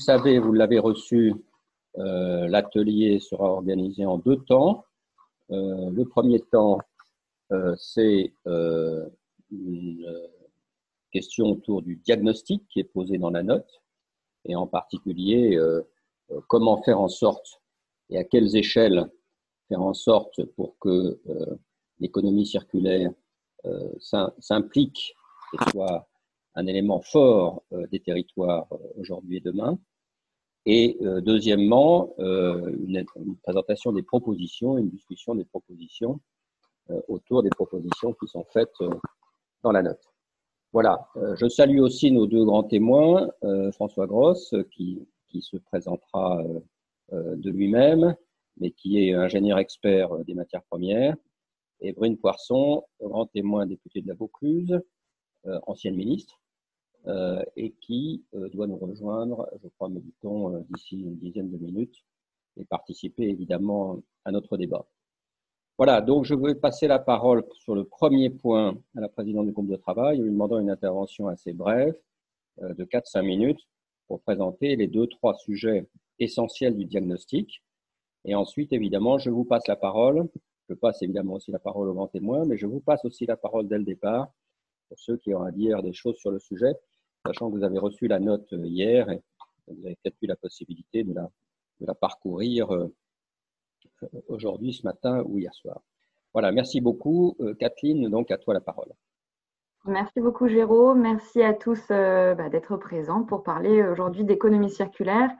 savez, vous l'avez reçu, l'atelier sera organisé en deux temps. le premier temps, c'est une question autour du diagnostic qui est posé dans la note, et en particulier comment faire en sorte et à quelles échelles faire en sorte pour que euh, l'économie circulaire euh, s'implique et soit un élément fort euh, des territoires aujourd'hui et demain. Et deuxièmement, une, présentation des propositions, une discussion des propositions autour des propositions qui sont faites dans la note. Voilà, je salue aussi nos deux grands témoins, François Gross, qui, qui se présentera de lui-même, mais qui est ingénieur expert des matières premières, et Brune Poisson, grand témoin député de la Vaucluse, euh, ancienne ministre, euh, et qui euh, doit nous rejoindre, je crois, me dit-on, d'ici une dizaine de minutes, et participer évidemment à notre débat. Voilà, donc je vais passer la parole sur le premier point à la présidente du groupe de travail, lui demandant une intervention assez brève, de 4-5 minutes, pour présenter les deux, trois sujets essentiels du diagnostic, et ensuite, évidemment, je vous passe la parole. Je passe évidemment aussi la parole aux grands témoins, mais je vous passe aussi la parole dès le départ pour ceux qui ont à dire des choses sur le sujet, sachant que vous avez reçu la note hier et vous avez peut-être eu la possibilité de la, parcourir euh, aujourd'hui, ce matin ou hier soir. Voilà, merci beaucoup. Euh, Kathleen, donc à toi la parole. Merci beaucoup Jérôme, merci à tous euh, bah, d'être présents pour parler aujourd'hui d'économie circulaire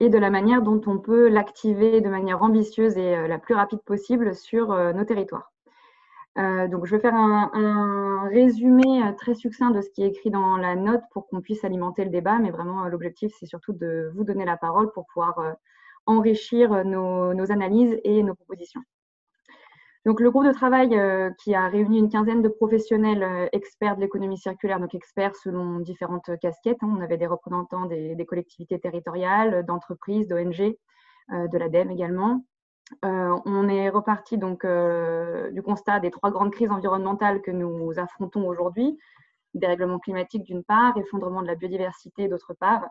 et de la manière dont on peut l'activer de manière ambitieuse et euh, la plus rapide possible sur euh, nos territoires. Euh, donc, je vais faire un, résumé très succinct de ce qui est écrit dans la note pour qu'on puisse alimenter le débat, mais vraiment l'objectif, c'est surtout de vous donner la parole pour pouvoir enrichir nos analyses et nos propositions. Donc, le groupe de travail euh, qui a réuni une quinzaine de professionnels euh, experts de l'économie circulaire, donc experts selon différentes casquettes. Hein. On avait des représentants des, collectivités territoriales, d'entreprises, d'ONG, euh, de l'ADEME également. On est reparti donc du constat des trois grandes crises environnementales que nous affrontons aujourd'hui dérèglement climatique d'une part, effondrement de la biodiversité d'autre part,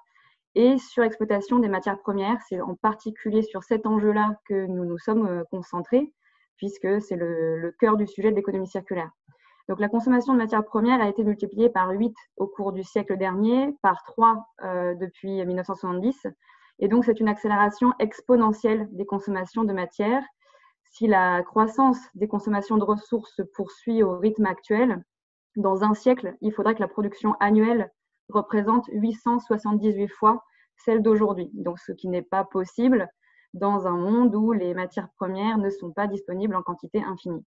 et surexploitation des matières premières. C'est en particulier sur cet enjeu-là que nous nous sommes concentrés puisque c'est le, cœur du sujet de l'économie circulaire. Donc la consommation de matières premières a été multipliée par 8 au cours du siècle dernier, par 3 euh, depuis 1970. Et donc c'est une accélération exponentielle des consommations de matières. Si la croissance des consommations de ressources se poursuit au rythme actuel, dans un siècle, il faudrait que la production annuelle représente 878 fois celle d'aujourd'hui. Donc ce qui n'est pas possible dans un monde où les matières premières ne sont pas disponibles en quantité infinie.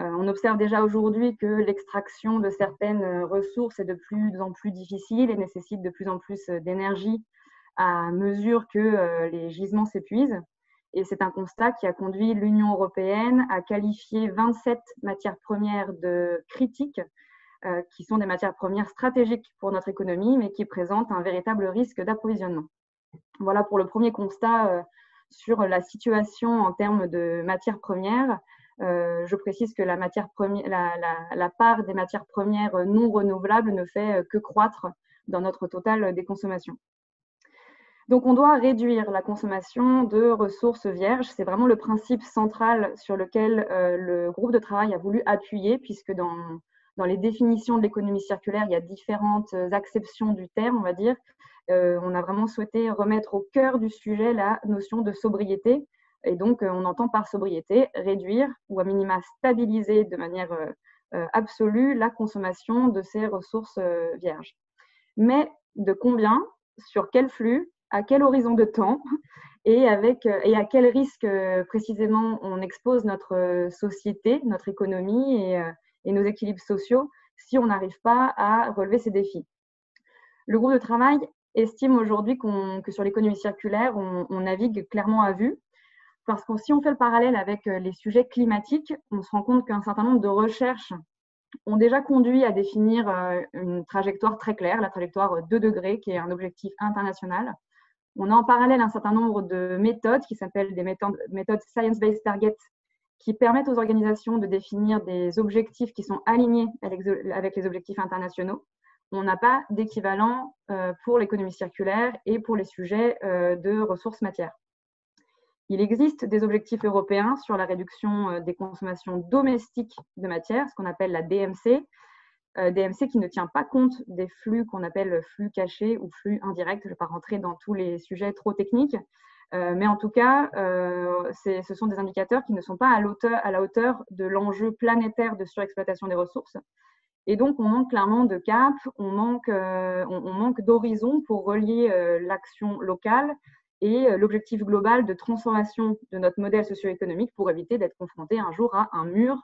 Euh, on observe déjà aujourd'hui que l'extraction de certaines ressources est de plus en plus difficile et nécessite de plus en plus euh, d'énergie à mesure que les gisements s'épuisent. Et c'est un constat qui a conduit l'Union européenne à qualifier 27 matières premières de critiques, qui sont des matières premières stratégiques pour notre économie, mais qui présentent un véritable risque d'approvisionnement. Voilà pour le premier constat sur la situation en termes de matières premières. Euh, je précise que la, part des matières premières non renouvelables ne fait que croître dans notre total des consommations. Donc, on doit réduire la consommation de ressources vierges. C'est vraiment le principe central sur lequel euh, le groupe de travail a voulu appuyer, puisque dans, les définitions de l'économie circulaire, il y a différentes acceptions du terme, on va dire. Euh, on a vraiment souhaité remettre au cœur du sujet la notion de sobriété. Et donc, euh, on entend par sobriété réduire ou à minima stabiliser de manière euh, absolue la consommation de ces ressources vierges. Mais de combien, sur quel flux, à quel horizon de temps et, et à quel risque précisément on expose notre société, notre économie et, nos équilibres sociaux si on n'arrive pas à relever ces défis. Le groupe de travail estime aujourd'hui que sur l'économie circulaire, on, navigue clairement à vue. Parce que si on fait le parallèle avec euh, les sujets climatiques, on se rend compte qu'un certain nombre de recherches ont déjà conduit à définir euh, une trajectoire très claire, la trajectoire 2 degrés, qui est un objectif international. On a en parallèle un certain nombre de méthodes qui s'appellent des méthodes, Science-Based Target, qui permettent aux organisations de définir des objectifs qui sont alignés avec les objectifs internationaux. on n'a pas d'équivalent pour l'économie circulaire et pour les sujets de ressources matières. Il existe des objectifs européens sur la réduction des consommations domestiques de matière, ce qu'on appelle la DMC, DMC qui ne tient pas compte des flux qu'on appelle flux cachés ou flux indirects. Je ne vais pas rentrer dans tous les sujets trop techniques, euh, mais en tout cas, euh, ce sont des indicateurs qui ne sont pas à, la hauteur de l'enjeu planétaire de surexploitation des ressources. Et donc, on manque clairement de cap, on manque, euh, on, manque d'horizon pour relier l'action locale et l'objectif global de transformation de notre modèle socio-économique pour éviter d'être confronté un jour à un mur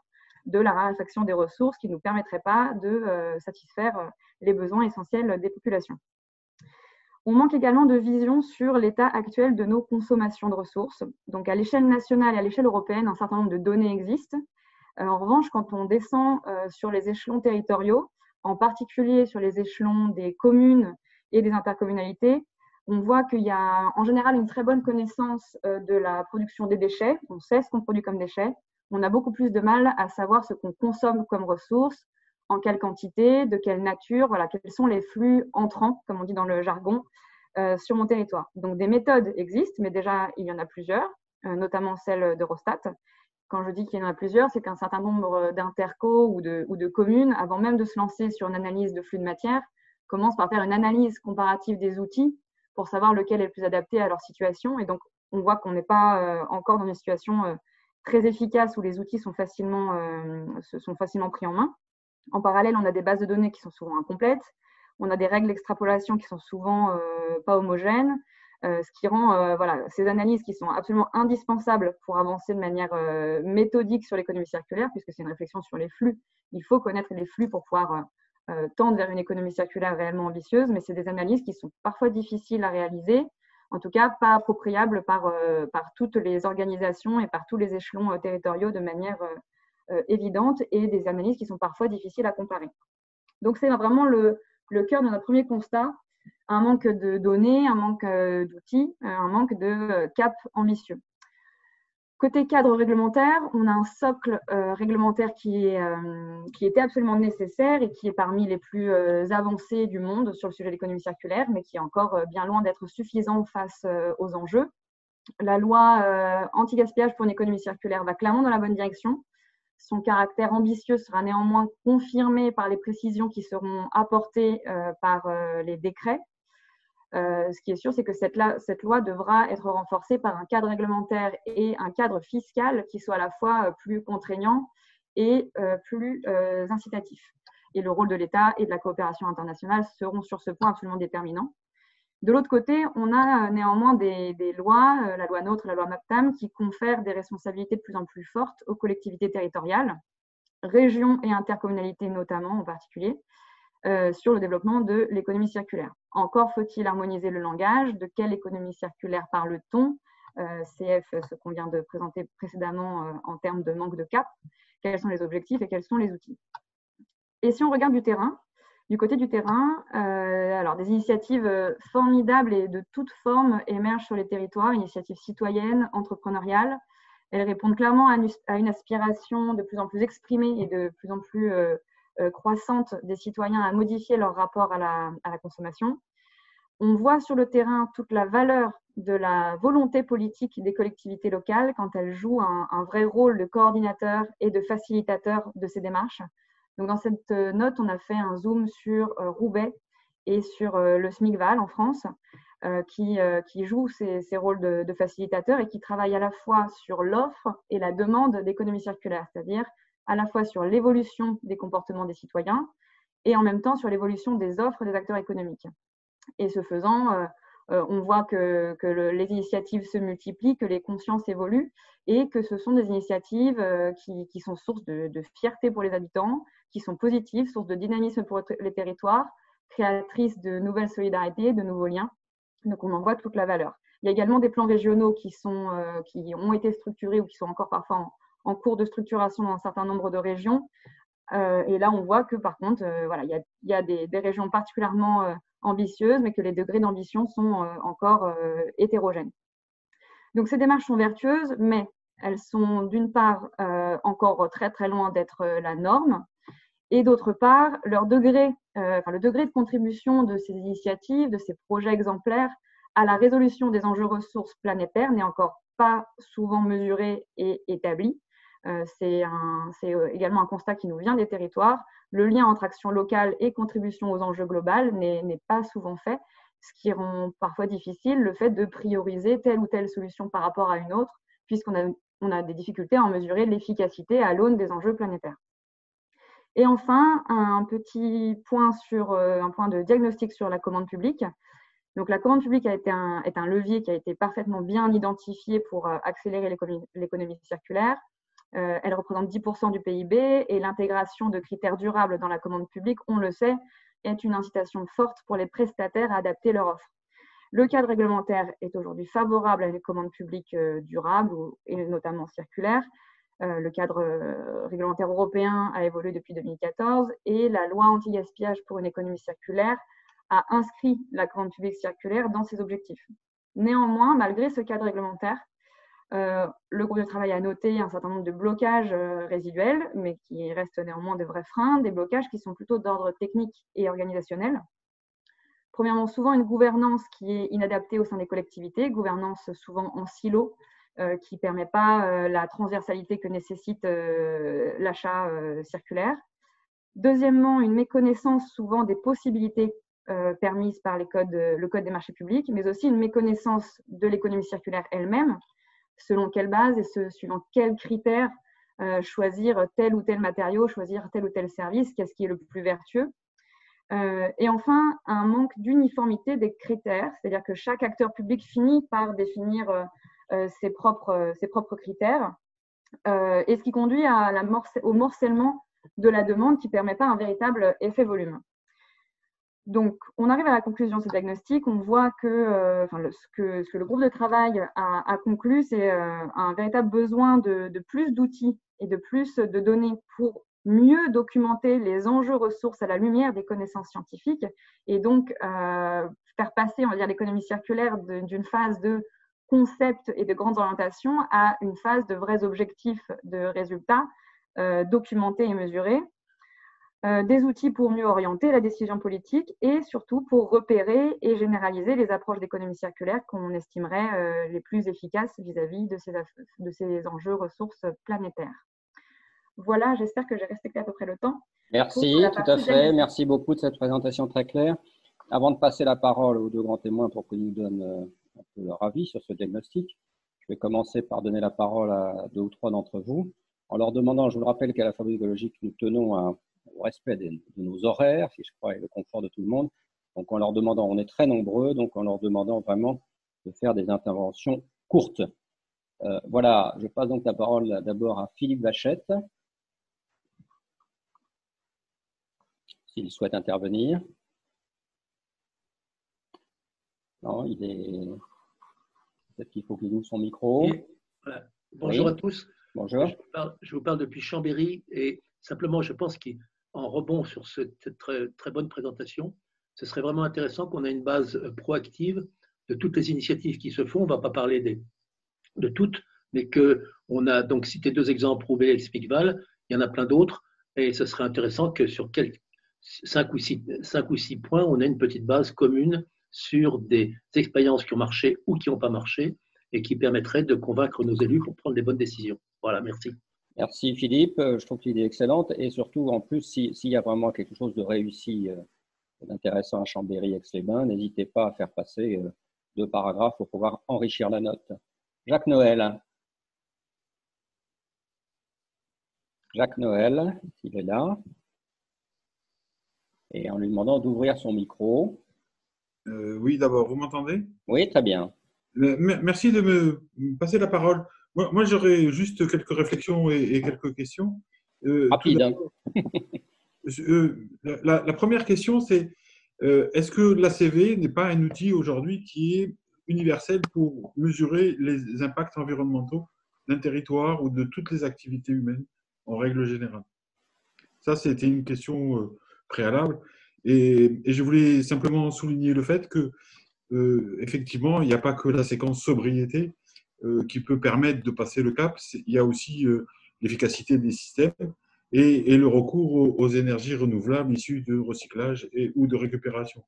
de la raréfaction des ressources qui ne nous permettrait pas de satisfaire les besoins essentiels des populations. On manque également de vision sur l'état actuel de nos consommations de ressources. Donc, à l'échelle nationale et à l'échelle européenne, un certain nombre de données existent. Euh, en revanche, quand on descend euh, sur les échelons territoriaux, en particulier sur les échelons des communes et des intercommunalités, on voit qu'il y a en général une très bonne connaissance euh, de la production des déchets. On sait ce qu'on produit comme déchets. On a beaucoup plus de mal à savoir ce qu'on consomme comme ressources, en quelle quantité, de quelle nature, voilà, quels sont les flux entrants, comme on dit dans le jargon, euh, sur mon territoire. Donc des méthodes existent, mais déjà il y en a plusieurs, euh, notamment celle d'Eurostat. Quand je dis qu'il y en a plusieurs, c'est qu'un certain nombre d'intercos ou de, communes, avant même de se lancer sur une analyse de flux de matière, commencent par faire une analyse comparative des outils pour savoir lequel est le plus adapté à leur situation. Et donc, on voit qu'on n'est pas euh, encore dans une situation très efficace où les outils sont facilement, sont facilement pris en main. En parallèle, on a des bases de données qui sont souvent incomplètes. On a des règles d'extrapolation qui sont souvent euh, pas homogènes. Euh, ce qui rend euh, voilà, ces analyses qui sont absolument indispensables pour avancer de manière méthodique sur l'économie circulaire, puisque c'est une réflexion sur les flux. Il faut connaître les flux pour pouvoir tendre vers une économie circulaire réellement ambitieuse, mais c'est des analyses qui sont parfois difficiles à réaliser, en tout cas pas appropriables par, par toutes les organisations et par tous les échelons territoriaux de manière euh, évidentes et des analyses qui sont parfois difficiles à comparer. Donc c'est vraiment le, cœur de notre premier constat, un manque de données, un manque euh, d'outils, euh, un manque de cap ambitieux. Côté cadre réglementaire, on a un socle réglementaire qui, est, qui, était absolument nécessaire et qui est parmi les plus avancés du monde sur le sujet de l'économie circulaire, mais qui est encore bien loin d'être suffisant face aux enjeux. La loi anti-gaspillage pour une économie circulaire va clairement dans la bonne direction. Son caractère ambitieux sera néanmoins confirmé par les précisions qui seront apportées euh, par euh, les décrets. Euh, ce qui est sûr, c'est que cette, loi devra être renforcée par un cadre réglementaire et un cadre fiscal qui soit à la fois plus contraignant et plus incitatif. Et le rôle de l'État et de la coopération internationale seront sur ce point absolument déterminants. De l'autre côté, on a euh, néanmoins des, lois, euh, la loi NOTRe, la loi MAPTAM, qui confèrent des responsabilités de plus en plus fortes aux collectivités territoriales, régions et intercommunalités notamment en particulier, euh, sur le développement de l'économie circulaire. Encore faut-il harmoniser le langage, de quelle économie circulaire parle-t-on? CF, ce qu'on vient de présenter précédemment en termes de manque de cap, quels sont les objectifs et quels sont les outils? Et si on regarde du terrain, du côté du terrain, euh, alors des initiatives euh, formidables et de toutes formes émergent sur les territoires, initiatives citoyennes, entrepreneuriales. Elles répondent clairement à une, aspiration de plus en plus exprimée et de plus en plus euh, croissante des citoyens à modifier leur rapport à la, consommation. On voit sur le terrain toute la valeur de la volonté politique des collectivités locales quand elles jouent un vrai rôle de coordinateur et de facilitateur de ces démarches. Donc, dans cette euh, note, on a fait un zoom sur euh, Roubaix et sur euh, le SMICVAL en France, qui, qui joue ces, rôles de, de facilitateur et qui travaille à la fois sur l'offre et la demande d'économie circulaire, c'est-à-dire à la fois sur l'évolution des comportements des citoyens et en même temps sur l'évolution des offres des acteurs économiques. Et ce faisant, on voit que, les initiatives se multiplient, que les consciences évoluent et que ce sont des initiatives qui, sont source de, fierté pour les habitants, qui sont positives, source de dynamisme pour les territoires, créatrices de nouvelles solidarités, de nouveaux liens. Donc on en voit toute la valeur. Il y a également des plans régionaux qui, sont, euh, qui ont été structurés ou qui sont encore parfois en, cours de structuration dans un certain nombre de régions. Euh, et là, on voit que par contre, euh, voilà, il y a, des, régions particulièrement ambitieuses, mais que les degrés d'ambition sont encore hétérogènes. Donc ces démarches sont vertueuses, mais elles sont d'une part encore très très loin d'être la norme et d'autre part, leur degré, enfin, le degré de contribution de ces initiatives, de ces projets exemplaires à la résolution des enjeux ressources planétaires n'est encore pas souvent mesuré et établi. Euh, c'est euh, également un constat qui nous vient des territoires. Le lien entre action locale et contribution aux enjeux globaux n'est pas souvent fait, ce qui rend parfois difficile le fait de prioriser telle ou telle solution par rapport à une autre, puisqu'on a, des difficultés à en mesurer l'efficacité à l'aune des enjeux planétaires. Et enfin, un petit point sur euh, un point de diagnostic sur la commande publique. Donc, la commande publique un, est un levier qui a été parfaitement bien identifié pour accélérer l'économie circulaire. Euh, elle représente 10% du PIB et l'intégration de critères durables dans la commande publique, on le sait, est une incitation forte pour les prestataires à adapter leur offre. Le cadre réglementaire est aujourd'hui favorable à une commande publique euh, durable et notamment circulaire. Euh, le cadre réglementaire européen a évolué depuis 2014 et la loi anti-gaspillage pour une économie circulaire a inscrit la commande publique circulaire dans ses objectifs. Néanmoins, malgré ce cadre réglementaire, le groupe de travail a noté un certain nombre de blocages euh, résiduels, mais qui restent néanmoins des vrais freins, des blocages qui sont plutôt d'ordre technique et organisationnel. Premièrement, souvent une gouvernance qui est inadaptée au sein des collectivités, gouvernance souvent en silo, euh, qui ne permet pas la transversalité que nécessite l'achat circulaire. Deuxièmement, une méconnaissance souvent des possibilités permises par le Code des marchés publics, mais aussi une méconnaissance de l'économie circulaire elle-même, selon quelle base et ce, suivant quels critères euh, choisir tel ou tel matériau, choisir tel ou tel service, qu'est-ce qui est le plus vertueux. Euh, et enfin, un manque d'uniformité des critères, c'est-à-dire que chaque acteur public finit par définir euh, ses, propres, critères, et ce qui conduit au morcellement de la demande qui ne permet pas un véritable effet volume. Donc, on arrive à la conclusion de ce diagnostic. On voit que, euh, ce, que le groupe de travail a, conclu, c'est euh, un véritable besoin de, plus d'outils et de plus de données pour mieux documenter les enjeux ressources à la lumière des connaissances scientifiques et donc euh, faire passer, on va dire, l'économie circulaire d'une phase de concept et de grandes orientations à une phase de vrais objectifs de résultats documentés et mesurés euh, des outils pour mieux orienter la décision politique et surtout pour repérer et généraliser les approches d'économie circulaire qu'on estimerait euh, les plus efficaces vis-à-vis de, ces, de ces enjeux ressources planétaires. Voilà, j'espère que j'ai respecté à peu près le temps. Merci, tout à fait. Merci beaucoup de cette présentation très claire. Avant de passer la parole aux deux grands témoins pour qu'ils nous donnent euh, un peu leur avis sur ce diagnostic, je vais commencer par donner la parole à deux ou trois d'entre vous en leur demandant, je vous le rappelle qu'à la Fabrique écologique, nous tenons à au respect de, nos horaires, si je crois, et le confort de tout le monde. Donc, en leur demandant, on est très nombreux, donc en leur demandant vraiment de faire des interventions courtes. Euh, voilà, je passe donc la parole d'abord à Philippe Vachette, s'il souhaite intervenir. Non, il est. Peut-être qu'il faut qu'il ouvre son micro. Bonjour à tous. Bonjour. Je vous, parle, depuis Chambéry et simplement, je pense qu'il en rebond sur cette très, très bonne présentation, ce serait vraiment intéressant qu'on ait une base euh, proactive de toutes les initiatives qui se font. On ne va pas parler de toutes, mais qu'on a donc cité deux exemples, Roubaix et Spigval. Il y en a plein d'autres. Et ce serait intéressant que sur quelques, cinq, ou six, cinq ou six points, on ait une petite base commune sur des expériences qui ont marché ou qui n'ont pas marché et qui permettraient de convaincre nos élus pour prendre les bonnes décisions. Voilà, merci. Merci Philippe, euh, je trouve que l'idée est excellente et surtout en plus s'il y a vraiment quelque chose de réussi, euh, d'intéressant à Chambéry, Aix-les-Bains, n'hésitez pas à faire passer euh, deux paragraphes pour pouvoir enrichir la note. Jacques Noël. Jacques Noël, il est là. Et en lui demandant d'ouvrir son micro. oui, d'abord, vous m'entendez? Oui, très bien. Merci de me passer la parole. Moi, j'aurais juste quelques réflexions et, quelques questions. Euh, Rapide. Hein. Euh, la, première question, c'est euh, est-ce que l'ACV n'est pas un outil aujourd'hui qui est universel pour mesurer les impacts environnementaux d'un territoire ou de toutes les activités humaines en règle générale? Ça, c'était une question préalable. Et, et, je voulais simplement souligner le fait que, effectivement, il n'y a pas que la séquence sobriété qui peut permettre de passer le cap. Il y a aussi euh, l'efficacité des systèmes. et, le recours aux, énergies renouvelables issues de recyclage et, ou de récupération.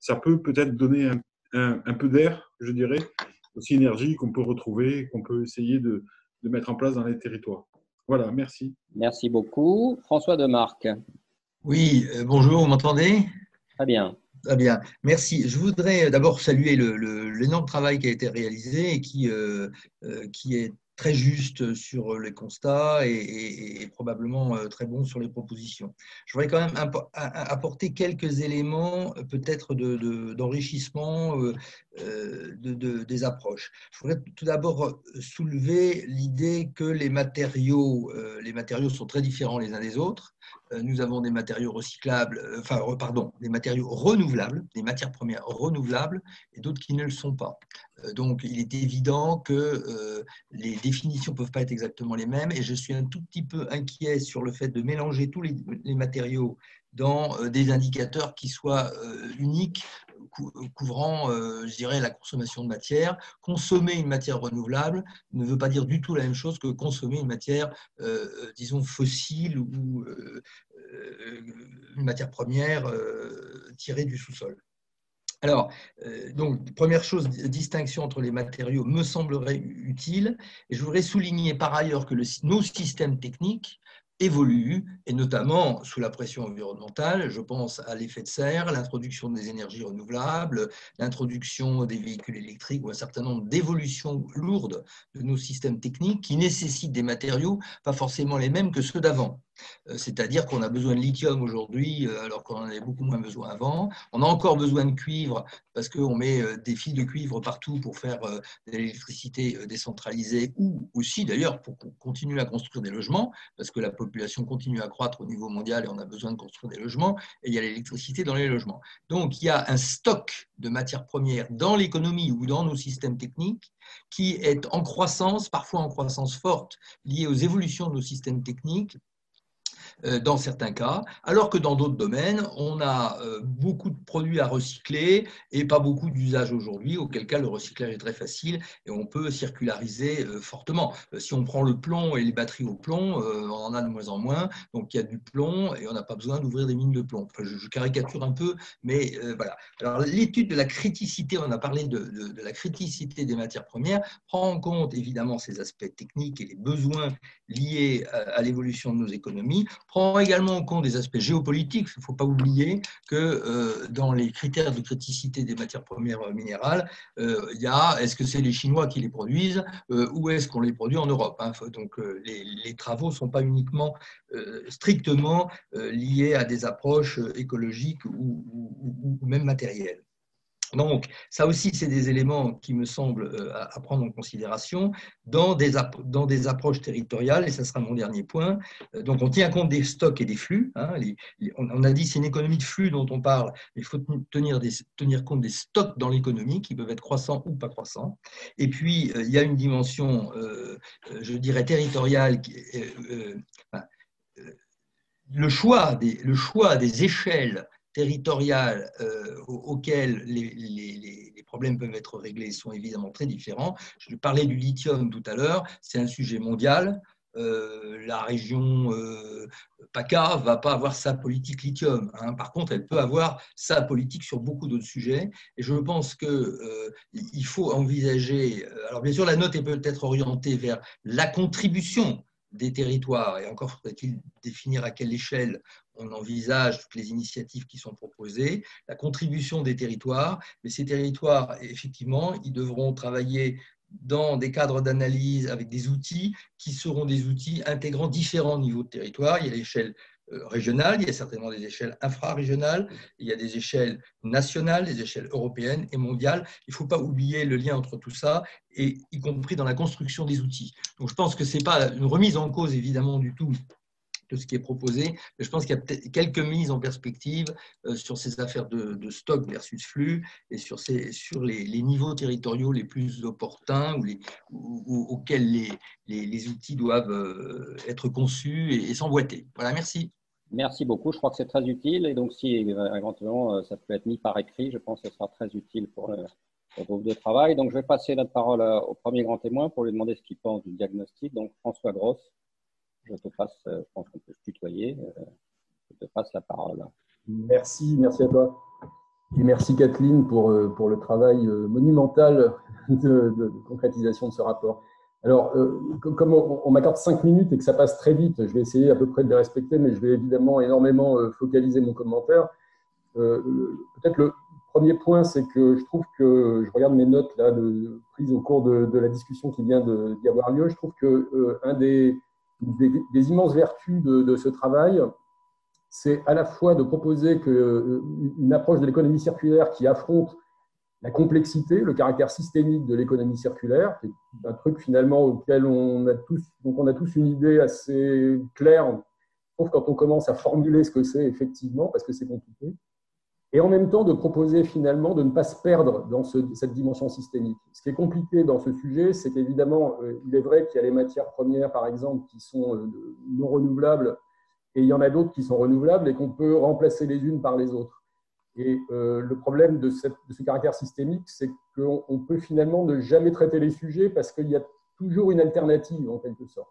Ça peut peut-être donner un, un, peu d'air, je dirais, aux synergies qu'on peut retrouver, qu'on peut essayer de, de mettre en place dans les territoires. Voilà, merci. Merci beaucoup. François Demarque. Oui, euh, bonjour, vous m'entendez? Très bien. Très bien, merci. Je voudrais d'abord saluer l'énorme travail qui a été réalisé et qui, euh, euh, est très juste sur les constats et, probablement euh, très bon sur les propositions. Je voudrais quand même apporter quelques éléments peut-être d'enrichissement de, de, des approches. Je voudrais tout d'abord soulever l'idée que les matériaux, sont très différents les uns des autres euh, nous avons des matériaux recyclables, euh, enfin, pardon, des matériaux renouvelables, des matières premières renouvelables et d'autres qui ne le sont pas. Euh, donc, il est évident que les définitions ne peuvent pas être exactement les mêmes et je suis un tout petit peu inquiet sur le fait de mélanger tous les matériaux dans des indicateurs qui soient uniques couvrant, euh, je dirais, la consommation de matière. Consommer une matière renouvelable ne veut pas dire du tout la même chose que consommer une matière, euh, euh, disons, fossile ou une matière première tirée du sous-sol. Alors, donc, première chose, distinction entre les matériaux me semblerait utile. Et je voudrais souligner par ailleurs que nos systèmes techniques évolue, et notamment sous la pression environnementale. Je pense à l'effet de serre, l'introduction des énergies renouvelables, l'introduction des véhicules électriques ou un certain nombre d'évolutions lourdes de nos systèmes techniques qui nécessitent des matériaux pas forcément les mêmes que ceux d'avant. Euh, c'est-à-dire qu'on a besoin de lithium aujourd'hui euh, alors qu'on en avait beaucoup moins besoin avant. On a encore besoin de cuivre parce qu'on met euh, des fils de cuivre partout pour faire de l'électricité décentralisée ou aussi d'ailleurs pour continuer à construire des logements parce que la population continue à croître au niveau mondial et on a besoin de construire des logements et il y a l'électricité dans les logements. Donc il y a un stock de matières premières dans l'économie ou dans nos systèmes techniques qui est en croissance, parfois en croissance forte, liée aux évolutions de nos systèmes techniques dans certains cas, alors que dans d'autres domaines, on a euh, beaucoup de produits à recycler et pas beaucoup d'usages aujourd'hui, auquel cas le recyclage est très facile et on peut circulariser euh, fortement. Si on prend le plomb et les batteries au plomb, on en a de moins en moins, donc il y a du plomb et on n'a pas besoin d'ouvrir des mines de plomb. je, caricature un peu, mais voilà. Alors l'étude de la criticité, on a parlé de la criticité des matières premières, prend en compte évidemment ces aspects techniques et les besoins liés à, l'évolution de nos économies, prend également en compte des aspects géopolitiques. Il ne faut pas oublier que euh, dans les critères de criticité des matières premières minérales, euh, il y a est-ce que c'est les Chinois qui les produisent euh, ou est-ce qu'on les produit en Europe hein. Donc les, travaux ne sont pas uniquement strictement liés à des approches écologiques ou même matérielles. Donc, ça aussi, c'est des éléments qui me semblent euh, à prendre en considération dans des, dans des approches territoriales, et ça sera mon dernier point. Euh, donc, on tient compte des stocks et des flux. Hein, on a dit c'est une économie de flux dont on parle, mais il faut tenir, tenir compte des stocks dans l'économie qui peuvent être croissants ou pas croissants. Et puis, euh, il y a une dimension, je dirais, territoriale. Le choix, des, le choix des échelles territoriales euh, auxquelles les, problèmes peuvent être réglés sont évidemment très différents. Je parlais du lithium tout à l'heure, c'est un sujet mondial. Euh, la région euh, PACA va pas avoir sa politique lithium. Hein. Par contre, elle peut avoir sa politique sur beaucoup d'autres sujets. Et je pense qu'il euh, faut envisager. Alors, bien sûr, la note est peut-être orientée vers la contribution des territoires, et encore faudrait-il définir à quelle échelle on envisage toutes les initiatives qui sont proposées, la contribution des territoires, mais ces territoires, effectivement, ils devront travailler dans des cadres d'analyse avec des outils qui seront des outils intégrant différents niveaux de territoire. Il y a l'échelle euh, il y a certainement des échelles infrarégionales, il y a des échelles nationales, des échelles européennes et mondiales. Il ne faut pas oublier le lien entre tout ça, et y compris dans la construction des outils. Donc je pense que ce n'est pas une remise en cause évidemment du tout de ce qui est proposé. Je pense qu'il y a quelques mises en perspective euh, sur ces affaires de, stock versus flux et sur, ces, sur les, niveaux territoriaux les plus opportuns ou auxquels les, les, outils doivent euh, être conçus et, s'emboîter. Voilà, merci. Merci beaucoup. Je crois que c'est très utile. Et donc, si éventuellement euh, ça peut être mis par écrit, je pense que ce sera très utile pour le, groupe de travail. Donc, je vais passer la parole au premier grand témoin pour lui demander ce qu'il pense du diagnostic. Donc, François Grosse. Je te passe, je pense qu'on peut se tutoyer, je te passe la parole. Merci, merci à toi. Et merci Kathleen pour, pour le travail monumental de, concrétisation de ce rapport. Alors, euh, comme on, m'accorde cinq minutes et que ça passe très vite, je vais essayer à peu près de les respecter, mais je vais évidemment énormément euh, focaliser mon commentaire. Euh, peut-être le premier point, c'est que je trouve que, je regarde mes notes là, prises au cours de, la discussion qui vient d'y avoir lieu, je trouve que un des, des, immenses vertus de, ce travail, c'est à la fois de proposer que, une approche de l'économie circulaire qui affronte la complexité, le caractère systémique de l'économie circulaire, qui un truc finalement auquel on a tous, on a tous une idée assez claire, sauf quand on commence à formuler ce que c'est effectivement, parce que c'est compliqué, et en même temps de proposer finalement de ne pas se perdre dans cette dimension systémique. Ce qui est compliqué dans ce sujet, c'est qu'évidemment, euh, il est vrai qu'il y a les matières premières, par exemple, qui sont euh, non renouvelables, et il y en a d'autres qui sont renouvelables et qu'on peut remplacer les unes par les autres. Et euh, le problème de, ce caractère systémique, c'est qu'on peut finalement ne jamais traiter les sujets parce qu'il y a toujours une alternative en quelque sorte.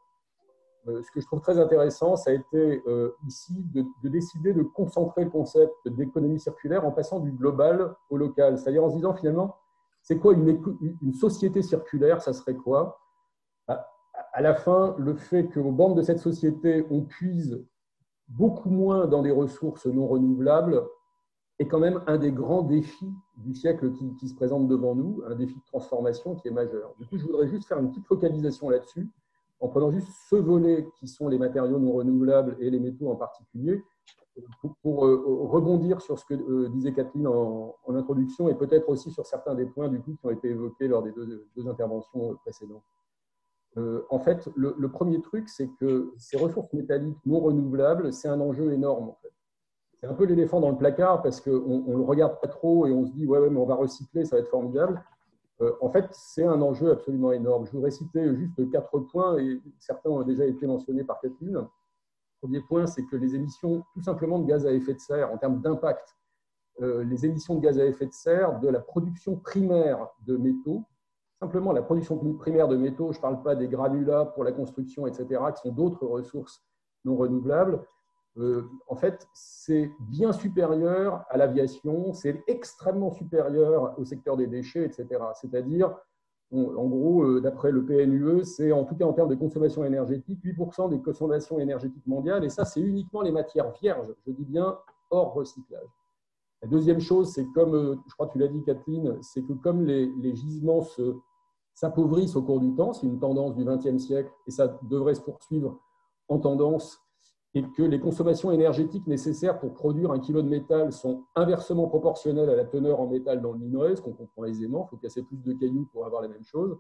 Euh, ce que je trouve très intéressant, ça a été euh, ici de, décider de concentrer le concept d'économie circulaire en passant du global au local. C'est-à-dire en se disant finalement, c'est quoi une, société circulaire? Ça serait quoi? Bah, À la fin, le fait qu'aux bandes de cette société, on puise beaucoup moins dans des ressources non renouvelables est quand même un des grands défis du siècle qui, se présente devant nous, un défi de transformation qui est majeur. Du coup, je voudrais juste faire une petite focalisation là-dessus, en prenant juste ce volet qui sont les matériaux non renouvelables et les métaux en particulier, pour, euh, rebondir sur ce que euh, disait Kathleen en, introduction et peut-être aussi sur certains des points du coup, qui ont été évoqués lors des deux, interventions précédentes. Euh, en fait, le, premier truc, c'est que ces ressources métalliques non renouvelables, c'est un enjeu énorme c'est un peu l'éléphant dans le placard parce qu'on ne le regarde pas trop et on se dit ouais, mais on va recycler, ça va être formidable. Euh, en fait, c'est un enjeu absolument énorme. Je voudrais citer juste quatre points et certains ont déjà été mentionnés par Catherine. Le premier point, c'est que les émissions tout simplement de gaz à effet de serre en termes d'impact, euh, les émissions de gaz à effet de serre de la production primaire de métaux, simplement la production primaire de métaux, je ne parle pas des granulats pour la construction, etc., qui sont d'autres ressources non renouvelables, euh, en fait, c'est bien supérieur à l'aviation, c'est extrêmement supérieur au secteur des déchets, etc. C'est-à-dire, en gros, euh, d'après le PNUE, c'est en tout cas en termes de consommation énergétique, 8% des consommations énergétiques mondiales, et ça, c'est uniquement les matières vierges, je dis bien hors recyclage. La deuxième chose, c'est comme, euh, je crois que tu l'as dit, Kathleen, c'est que comme les, les gisements s'appauvrissent au cours du temps, c'est une tendance du XXe siècle, et ça devrait se poursuivre en tendance et que les consommations énergétiques nécessaires pour produire un kilo de métal sont inversement proportionnelles à la teneur en métal dans le minerai, ce qu'on comprend aisément, il faut casser plus de cailloux pour avoir la même chose.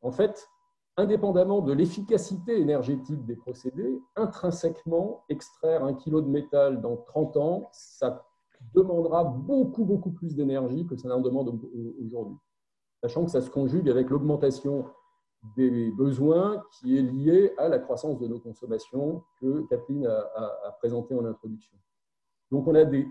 En fait, indépendamment de l'efficacité énergétique des procédés, intrinsèquement, extraire un kilo de métal dans 30 ans, ça demandera beaucoup, beaucoup plus d'énergie que ça en demande aujourd'hui. Sachant que ça se conjugue avec l'augmentation des besoins qui est lié à la croissance de nos consommations que Kathleen a, présenté en introduction. Donc on a des,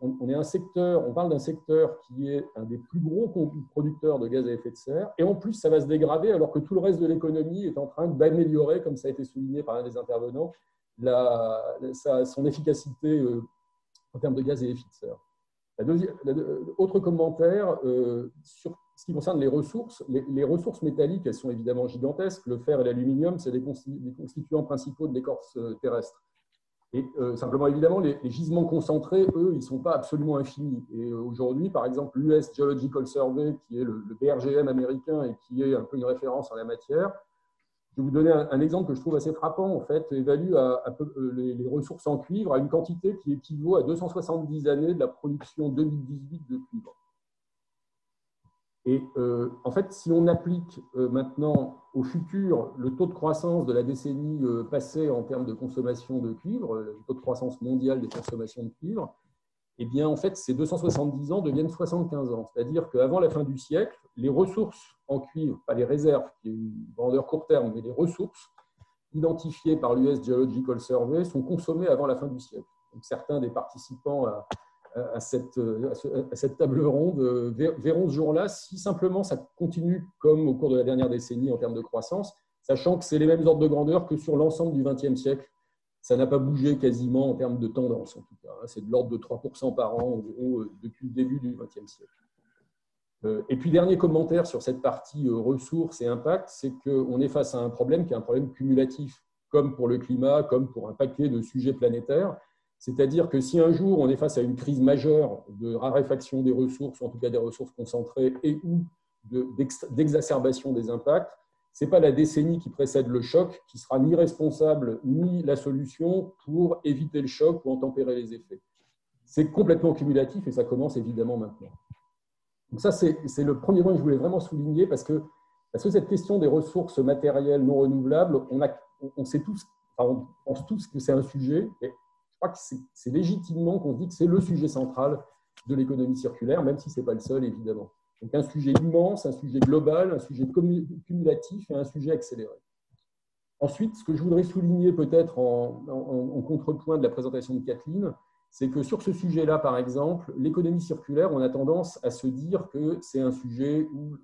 on, est un secteur, on parle d'un secteur qui est un des plus gros producteurs de gaz à effet de serre, et en plus ça va se dégrader alors que tout le reste de l'économie est en train d'améliorer, comme ça a été souligné par un des intervenants, la, son efficacité euh, en termes de gaz à effet de serre. Deuxième, autre commentaire euh, sur ce qui concerne les ressources, les, ressources métalliques, elles sont évidemment gigantesques. Le fer et l'aluminium, c'est des, constituants principaux de l'écorce euh, terrestre. Et euh, simplement, évidemment, les, gisements concentrés, eux, ils ne sont pas absolument infinis. Et euh, aujourd'hui, par exemple, l'US Geological Survey, qui est le, BRGM américain et qui est un peu une référence en la matière, je vais vous donner un, exemple que je trouve assez frappant. En fait, évalue les, les, ressources en cuivre à une quantité qui équivaut à 270 années de la production 2018 de cuivre. Et euh, en fait, si on applique euh, maintenant au futur le taux de croissance de la décennie euh, passée en termes de consommation de cuivre, le taux de croissance mondial des consommations de cuivre, eh bien, en fait, ces 270 ans deviennent 75 ans. C'est-à-dire qu'avant la fin du siècle, les ressources en cuivre, pas les réserves, qui est une vendeur court terme, mais les ressources identifiées par l'US Geological Survey sont consommées avant la fin du siècle. Donc, certains des participants à, à cette, à cette table ronde verront ce jour-là si simplement ça continue comme au cours de la dernière décennie en termes de croissance, sachant que c'est les mêmes ordres de grandeur que sur l'ensemble du XXe siècle. Ça n'a pas bougé quasiment en termes de tendance, en tout cas. Hein. C'est de l'ordre de 3% par an, euh, depuis le début du XXe siècle. Euh, et puis, dernier commentaire sur cette partie euh, ressources et impact, c'est qu'on est face à un problème qui est un problème cumulatif, comme pour le climat, comme pour un paquet de sujets planétaires. C'est-à-dire que si un jour on est face à une crise majeure de raréfaction des ressources, ou en tout cas des ressources concentrées, et ou d'exacerbation des impacts, ce n'est pas la décennie qui précède le choc qui sera ni responsable ni la solution pour éviter le choc ou en tempérer les effets. C'est complètement cumulatif et ça commence évidemment maintenant. Donc ça, c'est le premier point que je voulais vraiment souligner parce que, parce cette question des ressources matérielles non renouvelables, on, a, on sait tous, on pense tous que c'est un sujet, et je que c'est légitimement qu'on dit que c'est le sujet central de l'économie circulaire, même si ce n'est pas le seul, évidemment. Donc un sujet immense, un sujet global, un sujet cumulatif et un sujet accéléré. Ensuite, ce que je voudrais souligner peut-être en, en, contrepoint de la présentation de Kathleen, c'est que sur ce sujet-là, par exemple, l'économie circulaire, on a tendance à se dire que c'est un sujet où,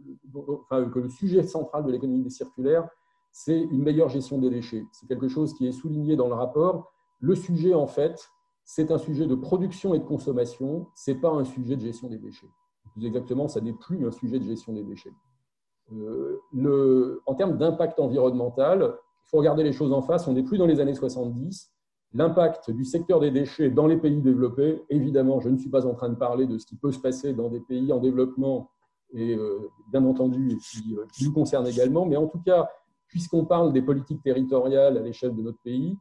enfin, que le sujet central de l'économie circulaire, c'est une meilleure gestion des déchets. C'est quelque chose qui est souligné dans le rapport. Le sujet, en fait, c'est un sujet de production et de consommation, ce n'est pas un sujet de gestion des déchets. Plus exactement, ça n'est plus un sujet de gestion des déchets. Euh, en termes d'impact environnemental, il faut regarder les choses en face. On n'est plus dans les années 70 L'impact du secteur des déchets dans les pays développés, évidemment, je ne suis pas en train de parler de ce qui peut se passer dans des pays en développement, et euh, bien entendu, qui, euh, qui, nous concerne également, mais en tout cas, puisqu'on parle des politiques territoriales à l'échelle de notre pays,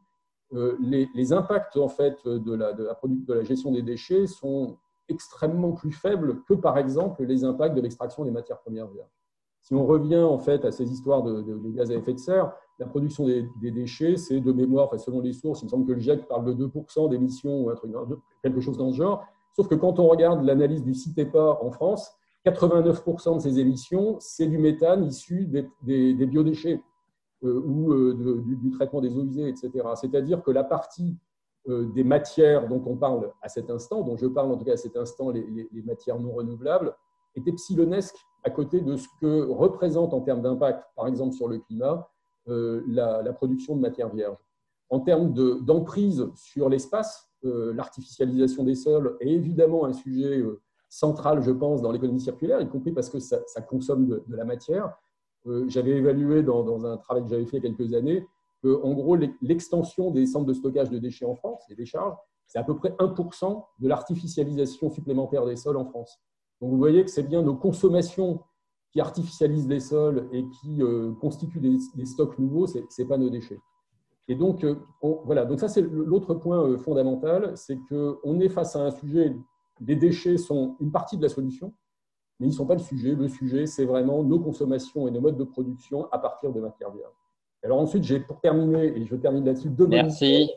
euh, les, impacts en fait, de, la, de, de la gestion des déchets sont extrêmement plus faibles que, par exemple, les impacts de l'extraction des matières premières vierges. Si on revient en fait à ces histoires de, gaz à effet de serre, la production des, déchets, c'est de mémoire, enfin, selon les sources, il me semble que le GIEC parle de 2% d'émissions ou un truc, quelque chose dans ce genre. Sauf que quand on regarde l'analyse du CITEPA en France, 89% de ces émissions, c'est du méthane issu des, biodéchets ou euh, du, traitement des eaux usées, etc. C'est-à-dire que la partie euh, des matières dont on parle à cet instant, dont je parle en tout cas à cet instant, les, matières non renouvelables, est epsilonesque à côté de ce que représente en termes d'impact, par exemple sur le climat, euh, la, production de matières vierges. En termes d'emprise sur l'espace, euh, l'artificialisation des sols est évidemment un sujet euh, central, je pense, dans l'économie circulaire, y compris parce que ça, consomme de, la matière. J'avais évalué dans, un travail que j'avais fait il y a quelques années que, en gros, l'extension des centres de stockage de déchets en France, les décharges, c'est à peu près 1% de l'artificialisation supplémentaire des sols en France. Donc vous voyez que c'est bien nos consommations qui artificialisent les sols et qui euh, constituent des, stocks nouveaux, ce n'est pas nos déchets. Et donc, euh, voilà, donc ça c'est l'autre point euh, fondamental, c'est qu'on est face à un sujet, les déchets sont une partie de la solution, mais ils ne sont pas le sujet. Le sujet, c'est vraiment nos consommations et nos modes de production à partir de matières vierges. Alors ensuite, j'ai pour terminer, et je termine là-dessus, deux Merci.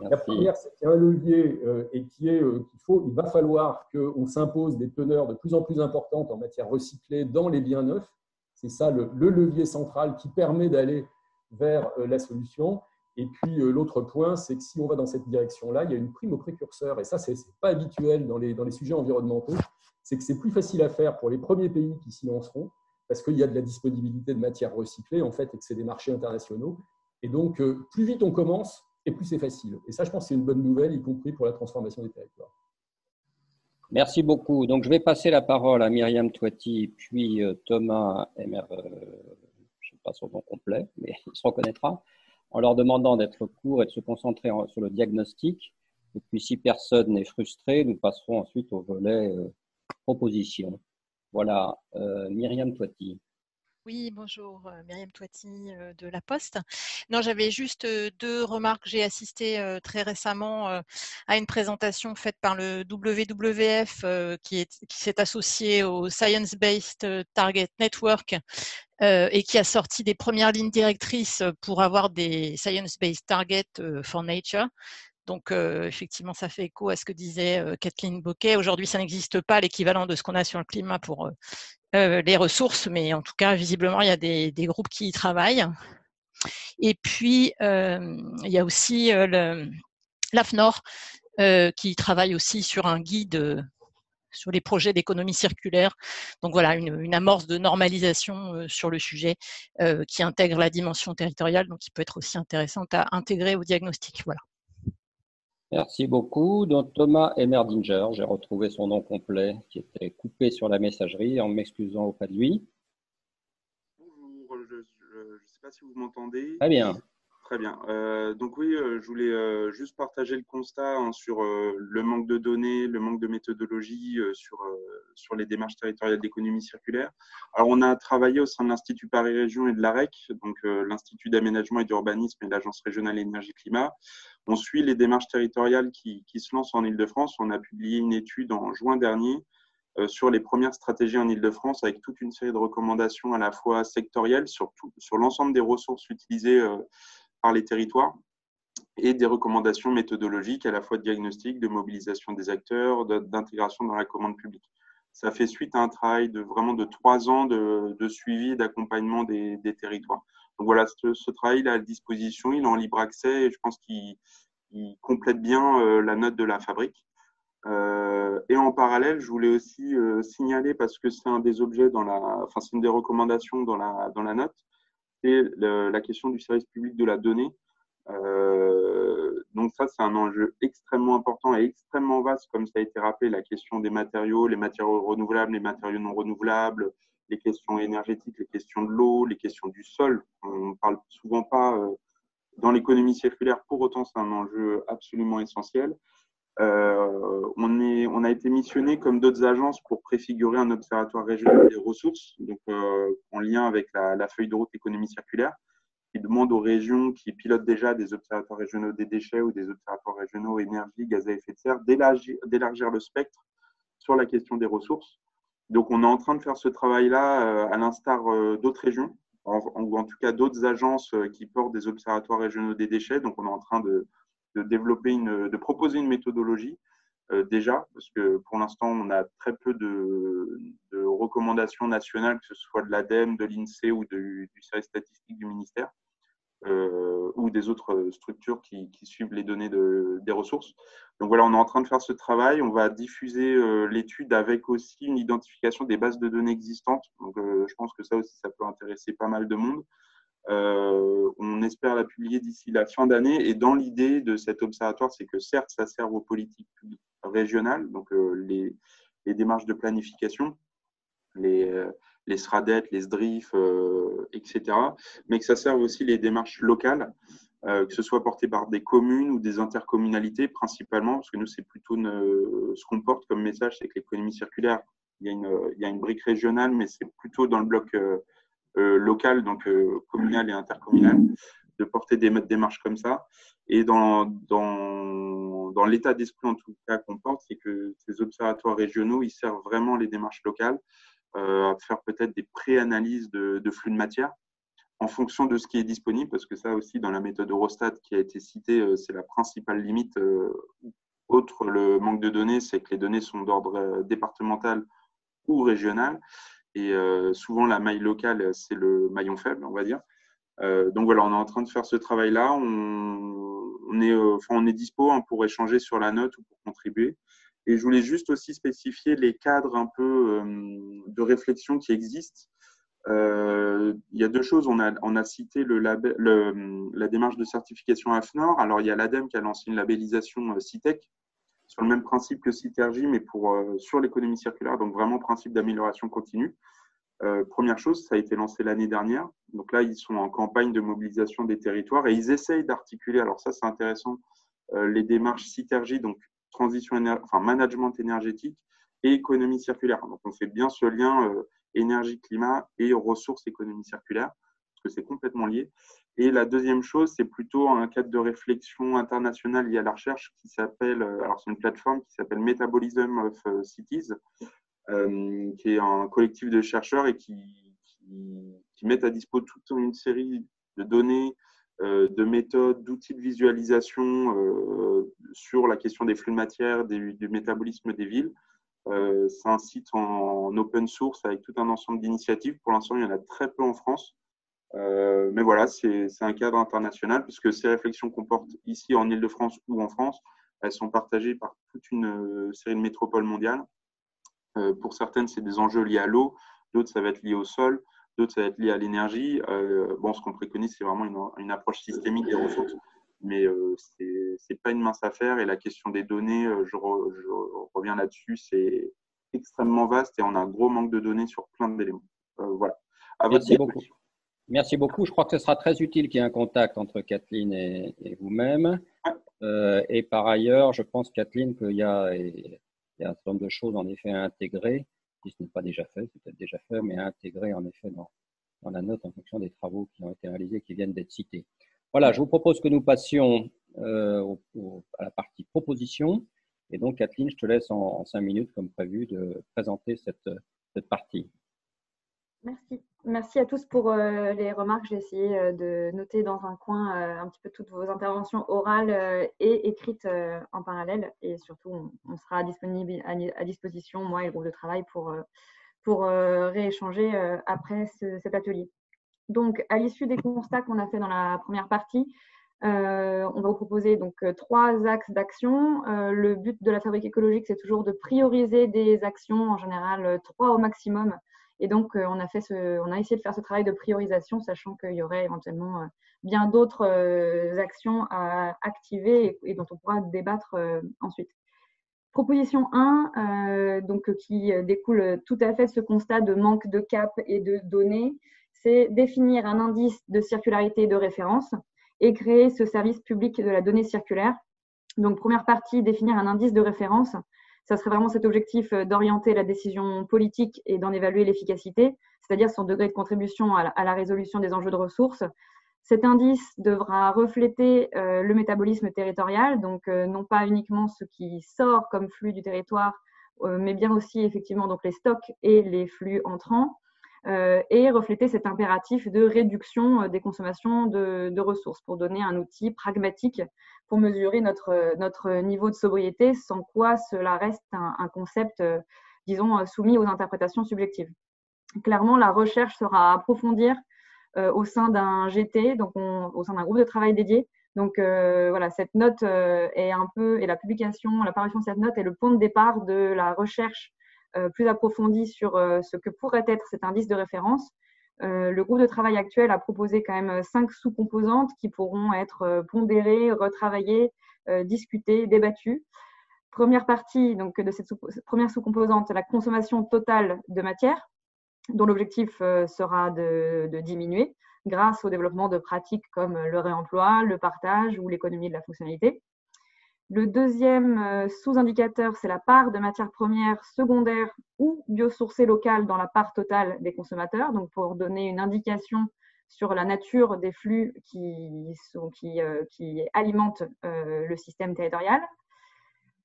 La première, c'est qu'il y a un levier euh, et qui est euh, qu'il faut, il va falloir qu'on s'impose des teneurs de plus en plus importantes en matière recyclée dans les biens neufs. C'est ça le, levier central qui permet d'aller vers euh, la solution. Et puis l'autre point, c'est que si on va dans cette direction-là, il y a une prime au précurseur. Et ça, ce n'est pas habituel dans les, dans les sujets environnementaux. C'est que c'est plus facile à faire pour les premiers pays qui s'y lanceront, parce qu'il y a de la disponibilité de matières recyclées, en fait, et que c'est des marchés internationaux. Et donc, plus vite on commence, et plus c'est facile. Et ça, je pense, c'est une bonne nouvelle, y compris pour la transformation des territoires. Merci beaucoup. Donc, je vais passer la parole à Myriam Toiti, puis euh, Thomas MR, euh, je ne sais pas son nom complet, mais il se reconnaîtra, en leur demandant d'être court et de se concentrer sur le diagnostic. Et puis, si personne n'est frustré, nous passerons ensuite au volet euh, proposition. Voilà, Myriam Toiti. Oui, bonjour, euh, Myriam Toiti euh, de La Poste. Non, j'avais juste euh, deux remarques. J'ai assisté très récemment à une présentation faite par le WWF qui s'est associé au Science Based Target Network et qui a sorti des premières lignes directrices pour avoir des Science Based Targets for Nature. Donc, effectivement, ça fait écho à ce que disait Kathleen Bocquet. Aujourd'hui, ça n'existe pas l'équivalent de ce qu'on a sur le climat pour les ressources, mais en tout cas, visiblement, il y a des, groupes qui y travaillent. Et puis, il y a aussi l'AFNOR qui travaille aussi sur un guide sur les projets d'économie circulaire. Donc voilà, une, amorce de normalisation sur le sujet qui intègre la dimension territoriale, donc qui peut être aussi intéressante à intégrer au diagnostic. Voilà. Merci beaucoup. Donc Thomas Emerdinger, j'ai retrouvé son nom complet qui était coupé sur la messagerie en m'excusant auprès de lui. Bonjour, je ne sais pas si vous m'entendez. Très bien. Très bien. Euh, donc oui, euh, je voulais euh, juste partager le constat hein, sur le manque de données, le manque de méthodologie sur, sur les démarches territoriales d'économie circulaire. Alors on a travaillé au sein de l'Institut Paris Région et de l'AREC, donc l'Institut d'aménagement et d'urbanisme et l'Agence régionale énergie-climat. On suit les démarches territoriales qui, se lancent en Ile-de-France. On a publié une étude en juin dernier sur les premières stratégies en Ile-de-France avec toute une série de recommandations à la fois sectorielles sur, sur l'ensemble des ressources utilisées par les territoires et des recommandations méthodologiques à la fois de diagnostic, de mobilisation des acteurs, d'intégration dans la commande publique. Ça fait suite à un travail de vraiment de trois ans de, suivi et d'accompagnement des, territoires. Donc voilà, ce, travail il est à disposition, il est en libre accès et je pense qu'il complète bien euh, la note de la fabrique. Euh, et en parallèle, je voulais aussi euh, signaler, parce que c'est un des objets dans la, enfin c'est une des recommandations dans la, dans la note, c'est la question du service public de la donnée. Euh, donc ça, c'est un enjeu extrêmement important et extrêmement vaste, comme ça a été rappelé, la question des matériaux, les matériaux renouvelables, les matériaux non renouvelables, les questions énergétiques, les questions de l'eau, les questions du sol. On ne parle souvent pas euh, dans l'économie circulaire, pour autant c'est un enjeu absolument essentiel. Euh, on, a été missionné comme d'autres agences pour préfigurer un observatoire régional des ressources, donc euh, en lien avec la, feuille de route économie circulaire, qui demande aux régions qui pilotent déjà des observatoires régionaux des déchets ou des observatoires régionaux énergie, gaz à effet de serre, d'élargir le spectre sur la question des ressources. Donc on est en train de faire ce travail-là euh, à l'instar d'autres régions, ou en tout cas d'autres agences qui portent des observatoires régionaux des déchets. Donc on est en train de de développer une, de proposer une méthodologie euh, déjà, parce que pour l'instant, on a très peu de, recommandations nationales, que ce soit de l'ADEME, de l'INSEE ou du service statistique du ministère, euh, ou des autres structures qui, suivent les données de, des ressources. Donc voilà, on est en train de faire ce travail. On va diffuser euh, l'étude avec aussi une identification des bases de données existantes. Donc je pense que ça aussi, ça peut intéresser pas mal de monde. Euh, on espère la publier d'ici la fin d'année. Et dans l'idée de cet observatoire, c'est que certes, ça sert aux politiques régionales, donc euh, les, démarches de planification, les, euh, les SRADET, les SDRIF, etc., mais que ça serve aussi les démarches locales, que ce soit porté par des communes ou des intercommunalités principalement, parce que nous, c'est plutôt ce qu'on porte comme message, c'est que l'économie circulaire, il y a une brique régionale, mais c'est plutôt dans le bloc euh, local, donc euh, communal et intercommunal, de porter des démarches comme ça. Et dans, dans, l'état d'esprit, en tout cas, qu'on porte, c'est que ces observatoires régionaux, ils servent vraiment les démarches locales euh, à faire peut-être des pré-analyses de, de, flux de matière en fonction de ce qui est disponible, parce que ça aussi, dans la méthode Eurostat qui a été citée, c'est la principale limite. Autre le manque de données, c'est que les données sont d'ordre départemental ou régional. Et euh, souvent, la maille locale, c'est le maillon faible, on va dire. Euh, donc voilà, on est en train de faire ce travail-là. On, est, euh, enfin, on est dispo hein, pour échanger sur la note ou pour contribuer. Et je voulais juste aussi spécifier les cadres un peu de réflexion qui existent. il y a deux choses. On a, on a cité le, la démarche de certification AFNOR. Alors, il y a l'ADEME qui a lancé une labellisation CITEC, le même principe que Citergy, mais pour, euh, sur l'économie circulaire, donc vraiment principe d'amélioration continue. Euh, première chose, ça a été lancé l'année dernière. Donc là, ils sont en campagne de mobilisation des territoires et ils essayent d'articuler, alors ça c'est intéressant, euh, les démarches Citergy, donc transition enfin, management énergétique et économie circulaire. Donc on fait bien ce lien énergie-climat et ressources économie circulaire, parce que c'est complètement lié. Et la deuxième chose, c'est plutôt un cadre de réflexion internationale lié à la recherche qui s'appelle, euh, alors c'est une plateforme qui s'appelle Metabolism of euh, Cities, euh, qui est un collectif de chercheurs et qui, qui, mettent à disposition toute une série de données, de méthodes, d'outils de visualisation sur la question des flux de matière, du métabolisme des villes. c'est un site en open source avec tout un ensemble d'initiatives. Pour l'instant, il y en a très peu en France. Euh, mais voilà, c'est un cadre international puisque ces réflexions qu'on porte ici en Ile-de-France ou en France, elles sont partagées par toute une euh, série de métropoles mondiales. pour certaines, c'est des enjeux liés à l'eau, d'autres, ça va être lié au sol, d'autres, ça va être lié à l'énergie. bon, ce qu'on préconise, c'est vraiment une, une, approche systémique des ressources mais euh, ce n'est pas une mince affaire. Et la question des données, euh, je, reviens là-dessus, c'est extrêmement vaste et on a un gros manque de données sur plein d'éléments. Euh, voilà. Merci beaucoup. Merci beaucoup. Je crois que ce sera très utile qu'il y ait un contact entre Kathleen et, vous-même. et par ailleurs, je pense, Kathleen, qu'il y, a, il y a un certain nombre de choses en effet à intégrer, si ce n'est pas déjà fait, c'est peut-être déjà fait, mais à intégrer en effet dans, dans la note en fonction des travaux qui ont été réalisés, qui viennent d'être cités. Voilà, je vous propose que nous passions euh, à la partie proposition. Et donc, Kathleen, je te laisse en, cinq minutes, comme prévu, de présenter cette, cette partie. Merci. Merci à tous pour euh, les remarques. J'ai essayé euh, de noter dans un coin un petit peu toutes vos interventions orales et écrites en parallèle. Et surtout, on, sera disponible à, disposition, moi et le groupe de travail, pour, pour rééchanger après cet atelier. Donc, à l'issue des constats qu'on a fait dans la première partie, euh, on va vous proposer donc euh, trois axes d'action. Euh, le but de la fabrique écologique, c'est toujours de prioriser des actions, en général trois au maximum. Et donc, on a, fait ce, on a essayé de faire ce travail de priorisation, sachant qu'il y aurait éventuellement bien d'autres actions à activer et, dont on pourra débattre ensuite. Proposition 1, donc, qui découle tout à fait de ce constat de manque de cap et de données c'est définir un indice de circularité de référence et créer ce service public de la donnée circulaire. Donc, première partie, définir un indice de référence. Ça serait vraiment cet objectif euh, d'orienter la décision politique et d'en évaluer l'efficacité, c'est-à-dire son degré de contribution à la, résolution des enjeux de ressources. Cet indice devra refléter euh, le métabolisme territorial, donc euh, non pas uniquement ce qui sort comme flux du territoire, mais bien aussi effectivement donc les stocks et les flux entrants. Euh, et refléter cet impératif de réduction euh, des consommations de, ressources pour donner un outil pragmatique pour mesurer notre, notre niveau de sobriété, sans quoi cela reste un, concept, euh, disons, soumis aux interprétations subjectives. Clairement, la recherche sera à approfondir au sein d'un GT, donc au sein d'un groupe de travail dédié. Donc voilà, cette note est un peu, et la publication, la parution de cette note est le point de départ de la recherche euh, plus approfondie sur euh, ce que pourrait être cet indice de référence. Euh, le groupe de travail actuel a proposé quand même cinq sous-composantes qui pourront être pondérées, retravaillées, discutées, débattues. Première partie donc, de cette première sous-composante, la consommation totale de matière, dont l'objectif sera de, diminuer grâce au développement de pratiques comme le réemploi, le partage ou l'économie de la fonctionnalité. Le deuxième euh, sous-indicateur, c'est la part de matières premières secondaires ou biosourcées locales dans la part totale des consommateurs, donc pour donner une indication sur la nature des flux qui, euh, alimentent euh, le système territorial.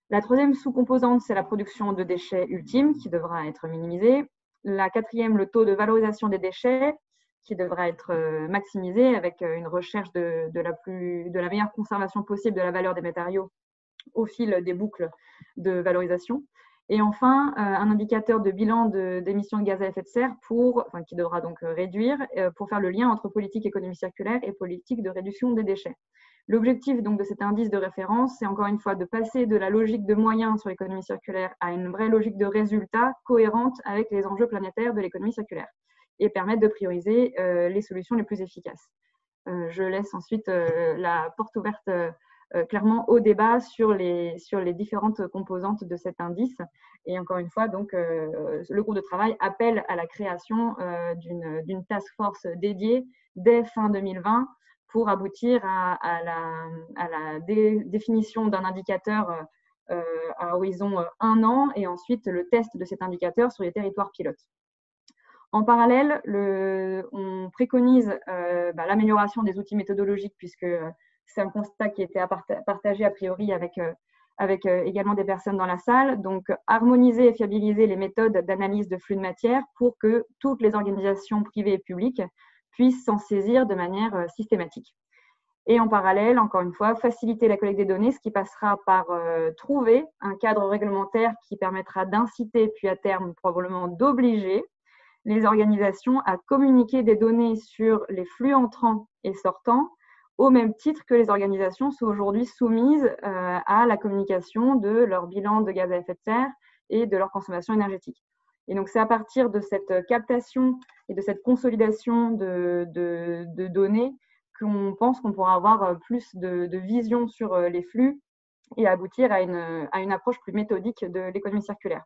La troisième sous-composante, c'est la production de déchets ultimes qui devra être minimisée. La quatrième, le taux de valorisation des déchets qui devra être maximisé avec une recherche de, la, de la meilleure conservation possible de la valeur des matériaux au fil des boucles de valorisation. Et enfin, euh, un indicateur de bilan d'émissions de, gaz à effet de serre pour, enfin, qui devra donc euh, réduire euh, pour faire le lien entre politique économie circulaire et politique de réduction des déchets. L'objectif de cet indice de référence, c'est encore une fois de passer de la logique de moyens sur l'économie circulaire à une vraie logique de résultats cohérente avec les enjeux planétaires de l'économie circulaire et permettre de prioriser les solutions les plus efficaces. je laisse ensuite la porte ouverte clairement au débat sur les, sur les différentes composantes de cet indice. Et encore une fois, donc, euh, le groupe de travail appelle à la création euh, d'une task force dédiée dès fin 2020 pour aboutir à, la, à la définition d'un indicateur à horizon un an et ensuite le test de cet indicateur sur les territoires pilotes. En parallèle, le, on préconise bah, l'amélioration des outils méthodologiques puisque c'est un constat qui était partagé a priori avec, euh, euh, également des personnes dans la salle. Donc, harmoniser et fiabiliser les méthodes d'analyse de flux de matière pour que toutes les organisations privées et publiques puissent s'en saisir de manière euh, systématique. Et en parallèle, encore une fois, faciliter la collecte des données, ce qui passera par trouver un cadre réglementaire qui permettra d'inciter, puis à terme probablement d'obliger les organisations à communiquer des données sur les flux entrants et sortants au même titre que les organisations sont aujourd'hui soumises euh, à la communication de leur bilan de gaz à effet de serre et de leur consommation énergétique. Et donc, c'est à partir de cette captation et de cette consolidation de, données qu'on pense qu'on pourra avoir plus de, vision sur les flux et aboutir à une, à une approche plus méthodique de l'économie circulaire.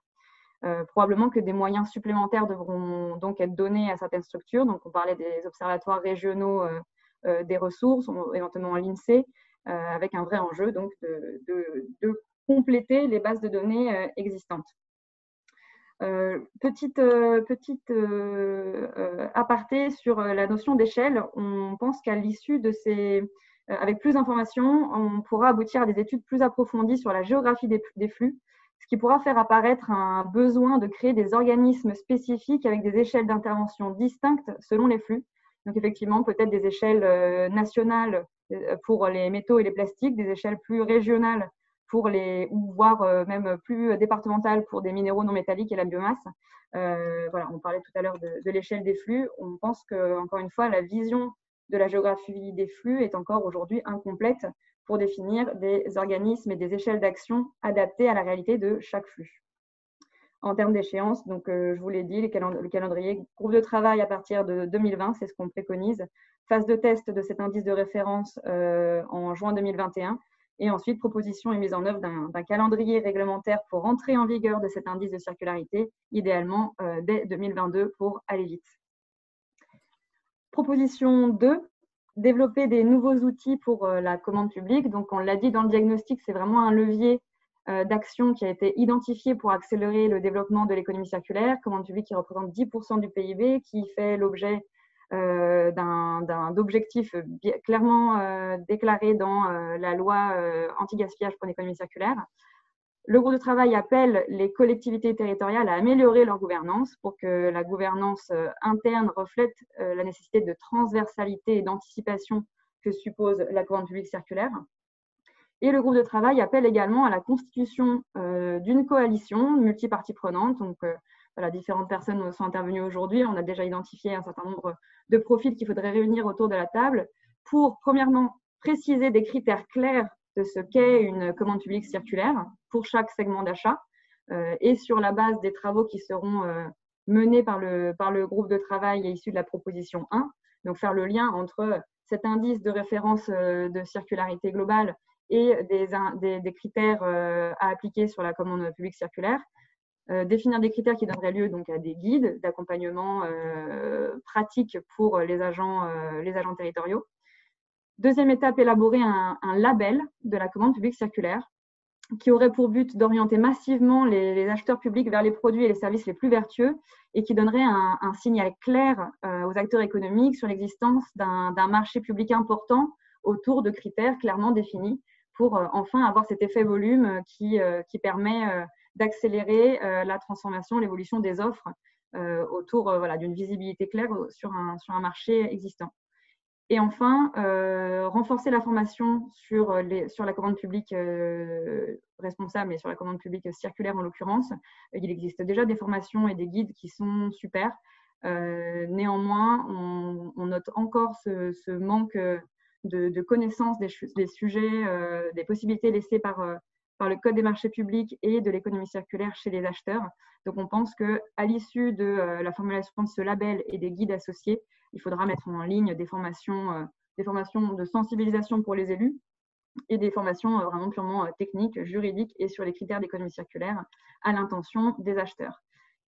Euh, probablement que des moyens supplémentaires devront donc être donnés à certaines structures. Donc, on parlait des observatoires régionaux euh, euh, des ressources, éventuellement l'INSEE, avec un vrai enjeu donc de, compléter les bases de données existantes. petite petite aparté sur la notion d'échelle, on pense qu'à l'issue de ces, avec plus d'informations, on pourra aboutir à des études plus approfondies sur la géographie des flux ce qui pourra faire apparaître un besoin de créer des organismes spécifiques avec des échelles d'intervention distinctes selon les flux. Donc effectivement, peut-être des échelles euh, nationales euh, pour les métaux et les plastiques, des échelles plus régionales pour les, ou voire euh, même plus départementales pour des minéraux non métalliques et la biomasse. voilà, on parlait tout à l'heure de, de l'échelle des flux. On pense que, encore une fois, la vision de la géographie des flux est encore aujourd'hui incomplète pour définir des organismes et des échelles d'action adaptées à la réalité de chaque flux. En termes d'échéance, donc euh, je vous l'ai dit, le calendrier groupe de travail à partir de 2020, c'est ce qu'on préconise. Phase de test de cet indice de référence euh, en juin 2021 et ensuite proposition et mise en œuvre d'un calendrier réglementaire pour entrer en vigueur de cet indice de circularité, idéalement euh, dès 2022 pour aller vite. Proposition 2, développer des nouveaux outils pour la commande publique. Donc, on l'a dit dans le diagnostic, c'est vraiment un levier d'action qui a été identifié pour accélérer le développement de l'économie circulaire. Commande publique qui représente 10% du PIB, qui fait l'objet euh, d'un objectif clairement déclaré dans la loi anti-gaspillage pour l'économie circulaire. Le groupe de travail appelle les collectivités territoriales à améliorer leur gouvernance pour que la gouvernance euh, interne reflète euh, la nécessité de transversalité et d'anticipation que suppose la commande publique circulaire. Et le groupe de travail appelle également à la constitution euh, d'une coalition multipartie prenante. Donc, voilà, différentes personnes sont intervenues aujourd'hui. On a déjà identifié un certain nombre de profils qu'il faudrait réunir autour de la table pour, premièrement, préciser des critères clairs de ce qu'est une commande publique circulaire pour chaque segment d'achat euh, et sur la base des travaux qui seront euh, menés par le, par le groupe de travail issu de la proposition 1. Donc faire le lien entre cet indice de référence euh, de circularité globale et des, critères à appliquer sur la commande publique circulaire. définir des critères qui donneraient lieu donc à des guides d'accompagnement pratique pour les agents, les agents territoriaux. Deuxième étape, élaborer un, label de la commande publique circulaire qui aurait pour but d'orienter massivement les, acheteurs publics vers les produits et les services les plus vertueux et qui donnerait un, signal clair euh, aux acteurs économiques sur l'existence d'un marché public important autour de critères clairement définis pour euh, enfin avoir cet effet volume qui, euh, qui permet d'accélérer la transformation, l'évolution des offres autour d'une visibilité claire sur un, marché existant. Et enfin, euh, renforcer la formation sur, la commande publique euh, responsable et sur la commande publique circulaire en l'occurrence. Il existe déjà des formations et des guides qui sont super. Euh, néanmoins, on, note encore ce, manque de, connaissance des, sujets, des possibilités laissées par, par le Code des marchés publics et de l'économie circulaire chez les acheteurs. Donc, on pense qu'à l'issue de la formulation de ce label et des guides associés, il faudra mettre en ligne des formations, euh, des formations de sensibilisation pour les élus et des formations euh, vraiment purement euh, techniques, juridiques et sur les critères d'économie circulaire à l'intention des acheteurs.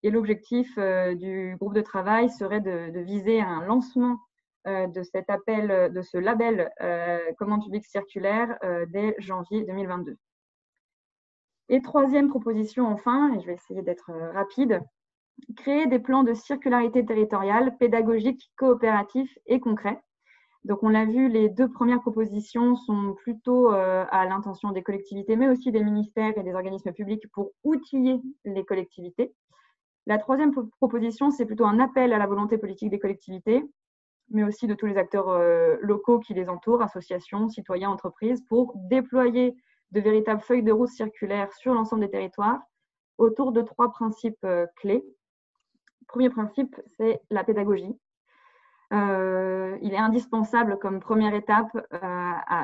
Et l'objectif du groupe de travail serait de, viser un lancement de cet appel, de ce label commande publique circulaire dès janvier 2022. Et troisième proposition enfin, et je vais essayer d'être rapide, créer des plans de circularité territoriale, pédagogiques, coopératifs et concrets. Donc, on l'a vu, les deux premières propositions sont plutôt euh, à l'intention des collectivités, mais aussi des ministères et des organismes publics pour outiller les collectivités. La troisième proposition, c'est plutôt un appel à la volonté politique des collectivités, mais aussi de tous les acteurs euh, locaux qui les entourent, associations, citoyens, entreprises, pour déployer de véritables feuilles de route circulaires sur l'ensemble des territoires autour de trois principes euh, clés premier principe, c'est la pédagogie. Euh, il est indispensable comme première étape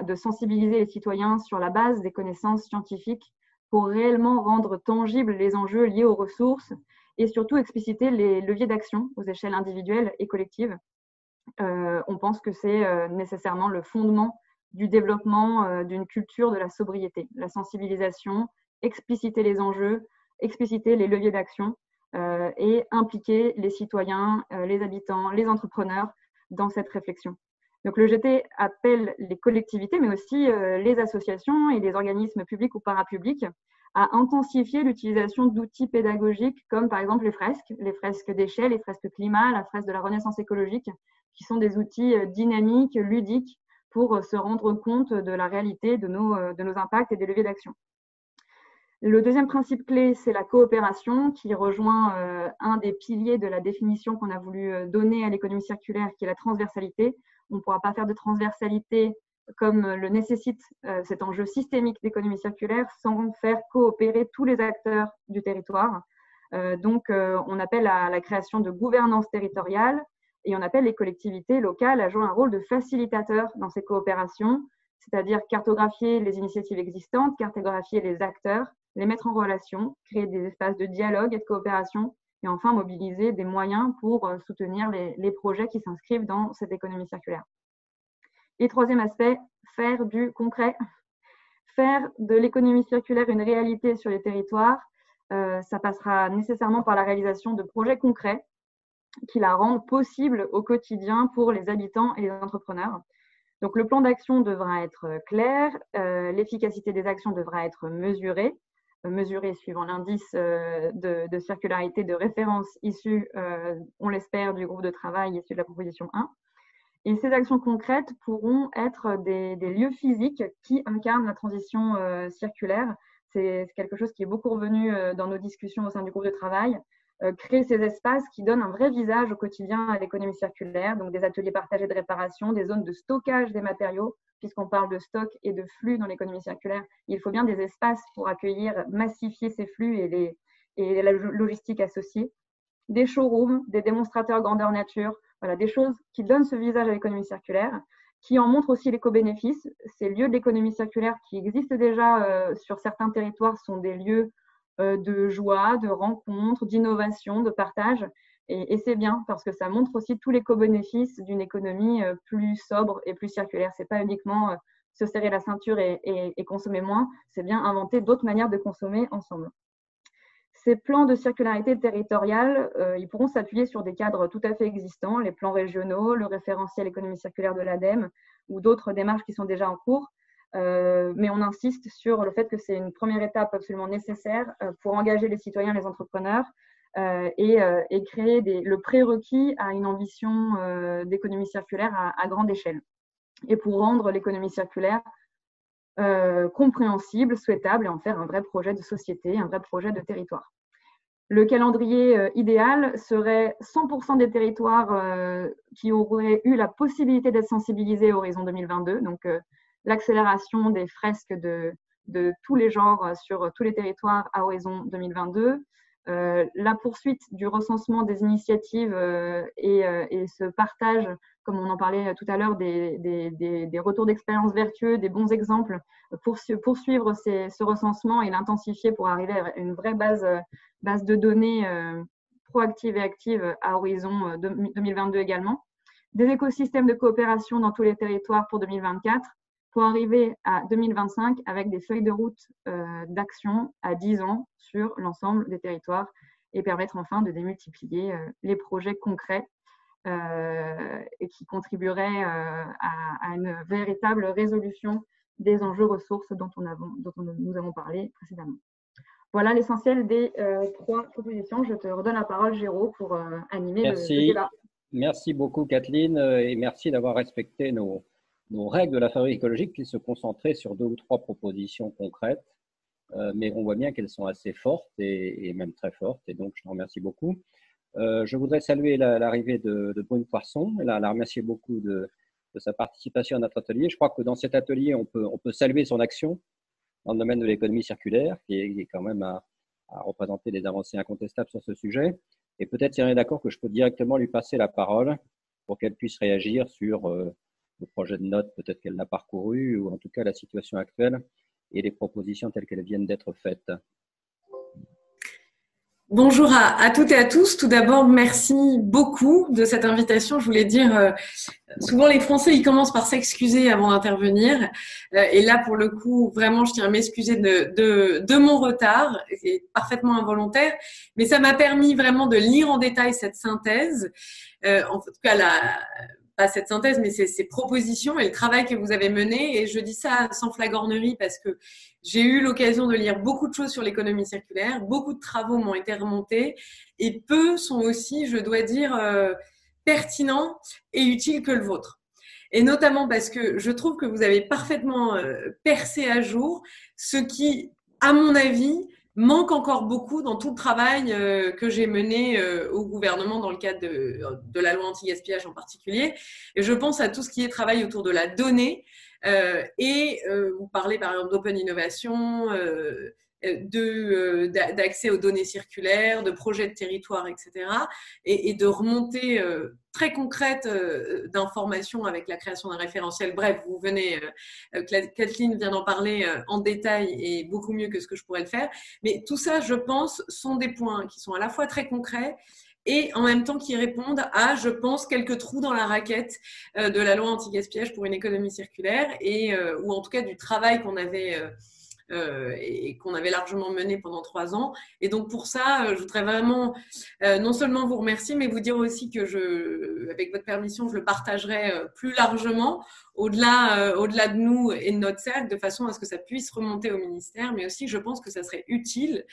de sensibiliser les citoyens sur la base des connaissances scientifiques pour réellement rendre tangibles les enjeux liés aux ressources et surtout expliciter les leviers d'action aux échelles individuelles et collectives. Euh, on pense que c'est euh, nécessairement le fondement du développement euh, d'une culture de la sobriété, la sensibilisation, expliciter les enjeux, expliciter les leviers d'action et impliquer les citoyens, les habitants, les entrepreneurs dans cette réflexion. Donc le GT appelle les collectivités, mais aussi les associations et les organismes publics ou parapublics à intensifier l'utilisation d'outils pédagogiques comme par exemple les fresques, les fresques d'échelle, les fresques climat, la fresque de la renaissance écologique, qui sont des outils euh, dynamiques, ludiques pour euh, se rendre compte de la réalité de nos, euh, de nos impacts et des leviers d'action. Le deuxième principe clé, c'est la coopération qui rejoint un des piliers de la définition qu'on a voulu donner à l'économie circulaire, qui est la transversalité. On ne pourra pas faire de transversalité comme le nécessite cet enjeu systémique d'économie circulaire sans faire coopérer tous les acteurs du territoire. donc, on appelle à la création de gouvernance territoriale et on appelle les collectivités locales à jouer un rôle de facilitateur dans ces coopérations, c'est-à-dire cartographier les initiatives existantes, cartographier les acteurs, les mettre en relation, créer des espaces de dialogue et de coopération, et enfin mobiliser des moyens pour soutenir les, les projets qui s'inscrivent dans cette économie circulaire. Et troisième aspect, faire du concret. Faire de l'économie circulaire une réalité sur les territoires, euh, ça passera nécessairement par la réalisation de projets concrets qui la rendent possible au quotidien pour les habitants et les entrepreneurs. Donc le plan d'action devra être clair, euh, l'efficacité des actions devra être mesurée, euh, mesurée suivant l'indice de, de, circularité de référence issu, on l'espère, du groupe de travail issu de la proposition 1. Et ces actions concrètes pourront être des, lieux physiques qui incarnent la transition euh, circulaire. C'est quelque chose qui est beaucoup revenu euh, dans nos discussions au sein du groupe de travail. Euh, créer ces espaces qui donnent un vrai visage au quotidien à l'économie circulaire, donc des ateliers partagés de réparation, des zones de stockage des matériaux, puisqu'on parle de stock et de flux dans l'économie circulaire. Il faut bien des espaces pour accueillir, massifier ces flux et, les, et la logistique associée. Des showrooms, des démonstrateurs grandeur nature, voilà, des choses qui donnent ce visage à l'économie circulaire, qui en montrent aussi l'éco-bénéfice. Ces lieux de l'économie circulaire qui existent déjà euh, sur certains territoires sont des lieux euh, de joie, de rencontre, d'innovation, de partage. Et, c'est bien parce que ça montre aussi tous les co-bénéfices d'une économie euh, plus sobre et plus circulaire. C'est pas uniquement se serrer la ceinture et consommer moins, c'est bien inventer d'autres manières de consommer ensemble. Ces plans de circularité territoriale, euh, ils pourront s'appuyer sur des cadres tout à fait existants, les plans régionaux, le référentiel économie circulaire de l'ADEME ou d'autres démarches qui sont déjà en cours. Euh, mais on insiste sur le fait que c'est une première étape absolument nécessaire euh, pour engager les citoyens, les entrepreneurs et, créer le prérequis à une ambition d'économie circulaire à, grande échelle. Et pour rendre l'économie circulaire compréhensible, souhaitable et en faire un vrai projet de société, un vrai projet de territoire. Le calendrier euh, idéal serait 100% des territoires euh, qui auraient eu la possibilité d'être sensibilisés à horizon 2022, donc euh, l'accélération des fresques de, de, tous les genres sur tous les territoires à horizon 2022, la poursuite du recensement des initiatives et, et, ce partage, comme on en parlait tout à l'heure, des, retours d'expérience vertueux, des bons exemples, pour poursuivre ce recensement et l'intensifier pour arriver à une vraie base base de données euh, proactive et active à horizon 2022 euh, également. Des écosystèmes de coopération dans tous les territoires pour 2024 pour arriver à 2025 avec des feuilles de route euh, d'action à 10 ans sur l'ensemble des territoires et permettre enfin de démultiplier les projets concrets et qui contribueraient à, une véritable résolution des enjeux ressources dont, on dont nous avons parlé précédemment. Voilà l'essentiel des euh, trois propositions. Je te redonne la parole, Géraud, pour euh, animer le, débat. Merci beaucoup, Kathleen, euh, et merci d'avoir respecté nos, règles de la fabrique écologique qui se concentraient sur deux ou trois propositions concrètes. mais on voit bien qu'elles sont assez fortes et, même très fortes, et donc je te remercie beaucoup. je voudrais saluer l'arrivée de, de, Brune Poisson, et la, la remercier beaucoup de, de, sa participation à notre atelier. Je crois que dans cet atelier, on peut, on peut saluer son action dans le domaine de l'économie circulaire, qui est, quand même à, représenter des avancées incontestables sur ce sujet. Et peut-être, si on est d'accord, que je peux directement lui passer la parole pour qu'elle puisse réagir sur euh, le projet de note, peut-être qu'elle l'a parcouru, ou en tout cas la situation actuelle, et les propositions telles qu'elles viennent d'être faites. Bonjour à, toutes et à tous. Tout d'abord, merci beaucoup de cette invitation. Je voulais dire, euh, souvent les Français, ils commencent par s'excuser avant d'intervenir. Euh, et là, pour le coup, vraiment, je tiens à m'excuser de, de, mon retard. C'est parfaitement involontaire. Mais ça m'a permis vraiment de lire en détail cette synthèse. Euh, en tout cas, la, pas cette synthèse, mais ces, propositions et le travail que vous avez mené. Et je dis ça sans flagornerie parce que j'ai eu l'occasion de lire beaucoup de choses sur l'économie circulaire, beaucoup de travaux m'ont été remontés et peu sont aussi, je dois dire, euh, pertinents et utiles que le vôtre. Et notamment parce que je trouve que vous avez parfaitement euh, percé à jour ce qui, à mon avis, manque encore beaucoup dans tout le travail euh, que j'ai mené euh, au gouvernement dans le cadre de, la loi anti-gaspillage en particulier. Et je pense à tout ce qui est travail autour de la donnée. Euh, et vous parlez par exemple d'open innovation, d'accès aux données circulaires, de projets de territoire, etc. Et, et de remontées très concrètes d'informations avec la création d'un référentiel. Bref, vous venez, Kathleen vient d'en parler en détail et beaucoup mieux que ce que je pourrais le faire. Mais tout ça, je pense, sont des points qui sont à la fois très concrets et en même temps qui répondent à, je pense, quelques trous dans la raquette de la loi anti-gaspillage pour une économie circulaire et ou en tout cas du travail qu'on avait euh, et qu'on avait largement mené pendant trois ans. Et donc pour ça, euh, je voudrais vraiment euh, non seulement vous remercier, mais vous dire aussi que je, avec votre permission, je le partagerai plus largement au-delà au-delà de nous et de notre cercle, de façon à ce que ça puisse remonter au ministère, mais aussi je pense que ça serait utile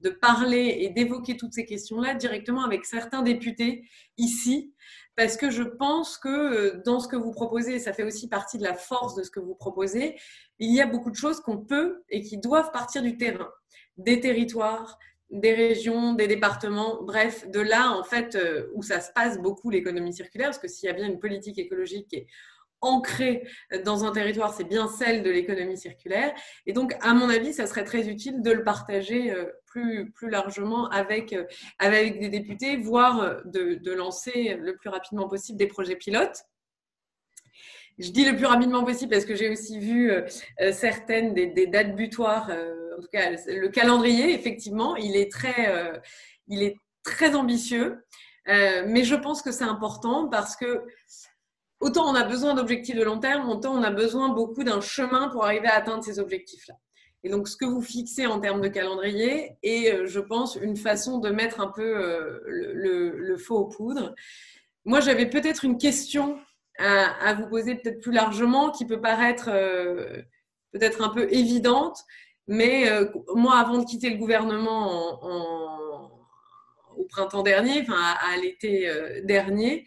de parler et d'évoquer toutes ces questions-là directement avec certains députés ici, parce que je pense que euh, dans ce que vous proposez, ça fait aussi partie de la force de ce que vous proposez, il y a beaucoup de choses qu'on peut et qui doivent partir du terrain, des territoires, des régions, des départements, bref, de là en fait euh, où ça se passe beaucoup l'économie circulaire, parce que s'il y a bien une politique écologique qui est ancrée dans un territoire, c'est bien celle de l'économie circulaire. Et donc, à mon avis, ça serait très utile de le partager euh, plus, plus largement avec, euh, avec des députés, voire euh, de, de lancer le plus rapidement possible des projets pilotes. Je dis le plus rapidement possible parce que j'ai aussi vu certaines des, des, dates butoirs, en tout cas le calendrier, effectivement, il est très, il est très ambitieux. mais je pense que c'est important parce que autant on a besoin d'objectifs de long terme, autant on a besoin beaucoup d'un chemin pour arriver à atteindre ces objectifs-là. Et donc, ce que vous fixez en termes de calendrier est, euh, je pense, une façon de mettre un peu euh, le, feu aux poudres. Moi, j'avais peut-être une question à, vous poser peut-être plus largement qui peut paraître euh, peut-être un peu évidente, mais moi, avant de quitter le gouvernement au printemps dernier, enfin à l'été dernier,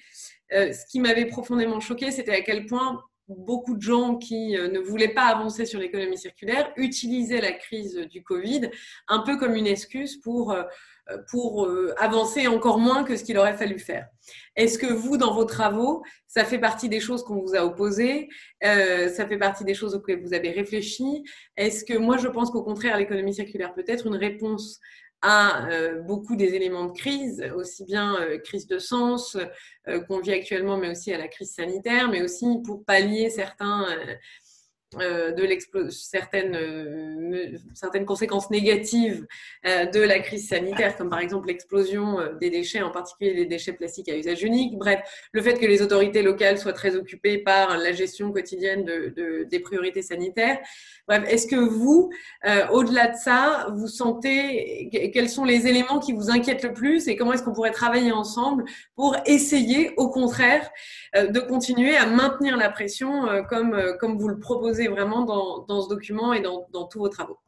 euh, ce qui m'avait profondément choqué, c'était à quel point beaucoup de gens qui euh, ne voulaient pas avancer sur l'économie circulaire utilisaient la crise du Covid un peu comme une excuse pour, euh, pour avancer encore moins que ce qu'il aurait fallu faire. Est-ce que vous, dans vos travaux, ça fait partie des choses qu'on vous a opposées Ça fait partie des choses auxquelles vous avez réfléchi? Est-ce que moi, je pense qu'au contraire, l'économie circulaire peut être une réponse à euh, beaucoup des éléments de crise, aussi bien euh, crise de sens euh, qu'on vit actuellement, mais aussi à la crise sanitaire, mais aussi pour pallier certains euh, de certaines, euh, certaines conséquences négatives euh, de la crise sanitaire, comme par exemple l'explosion des déchets, en particulier les déchets plastiques à usage unique. Bref, le fait que les autorités locales soient très occupées par la gestion quotidienne de, des priorités sanitaires. Bref, est-ce que vous, au-delà de ça, vous sentez quels sont les éléments qui vous inquiètent le plus et comment est-ce qu'on pourrait travailler ensemble pour essayer, au contraire, de continuer à maintenir la pression comme, comme vous le proposez vraiment dans, ce document et dans, tous vos travaux.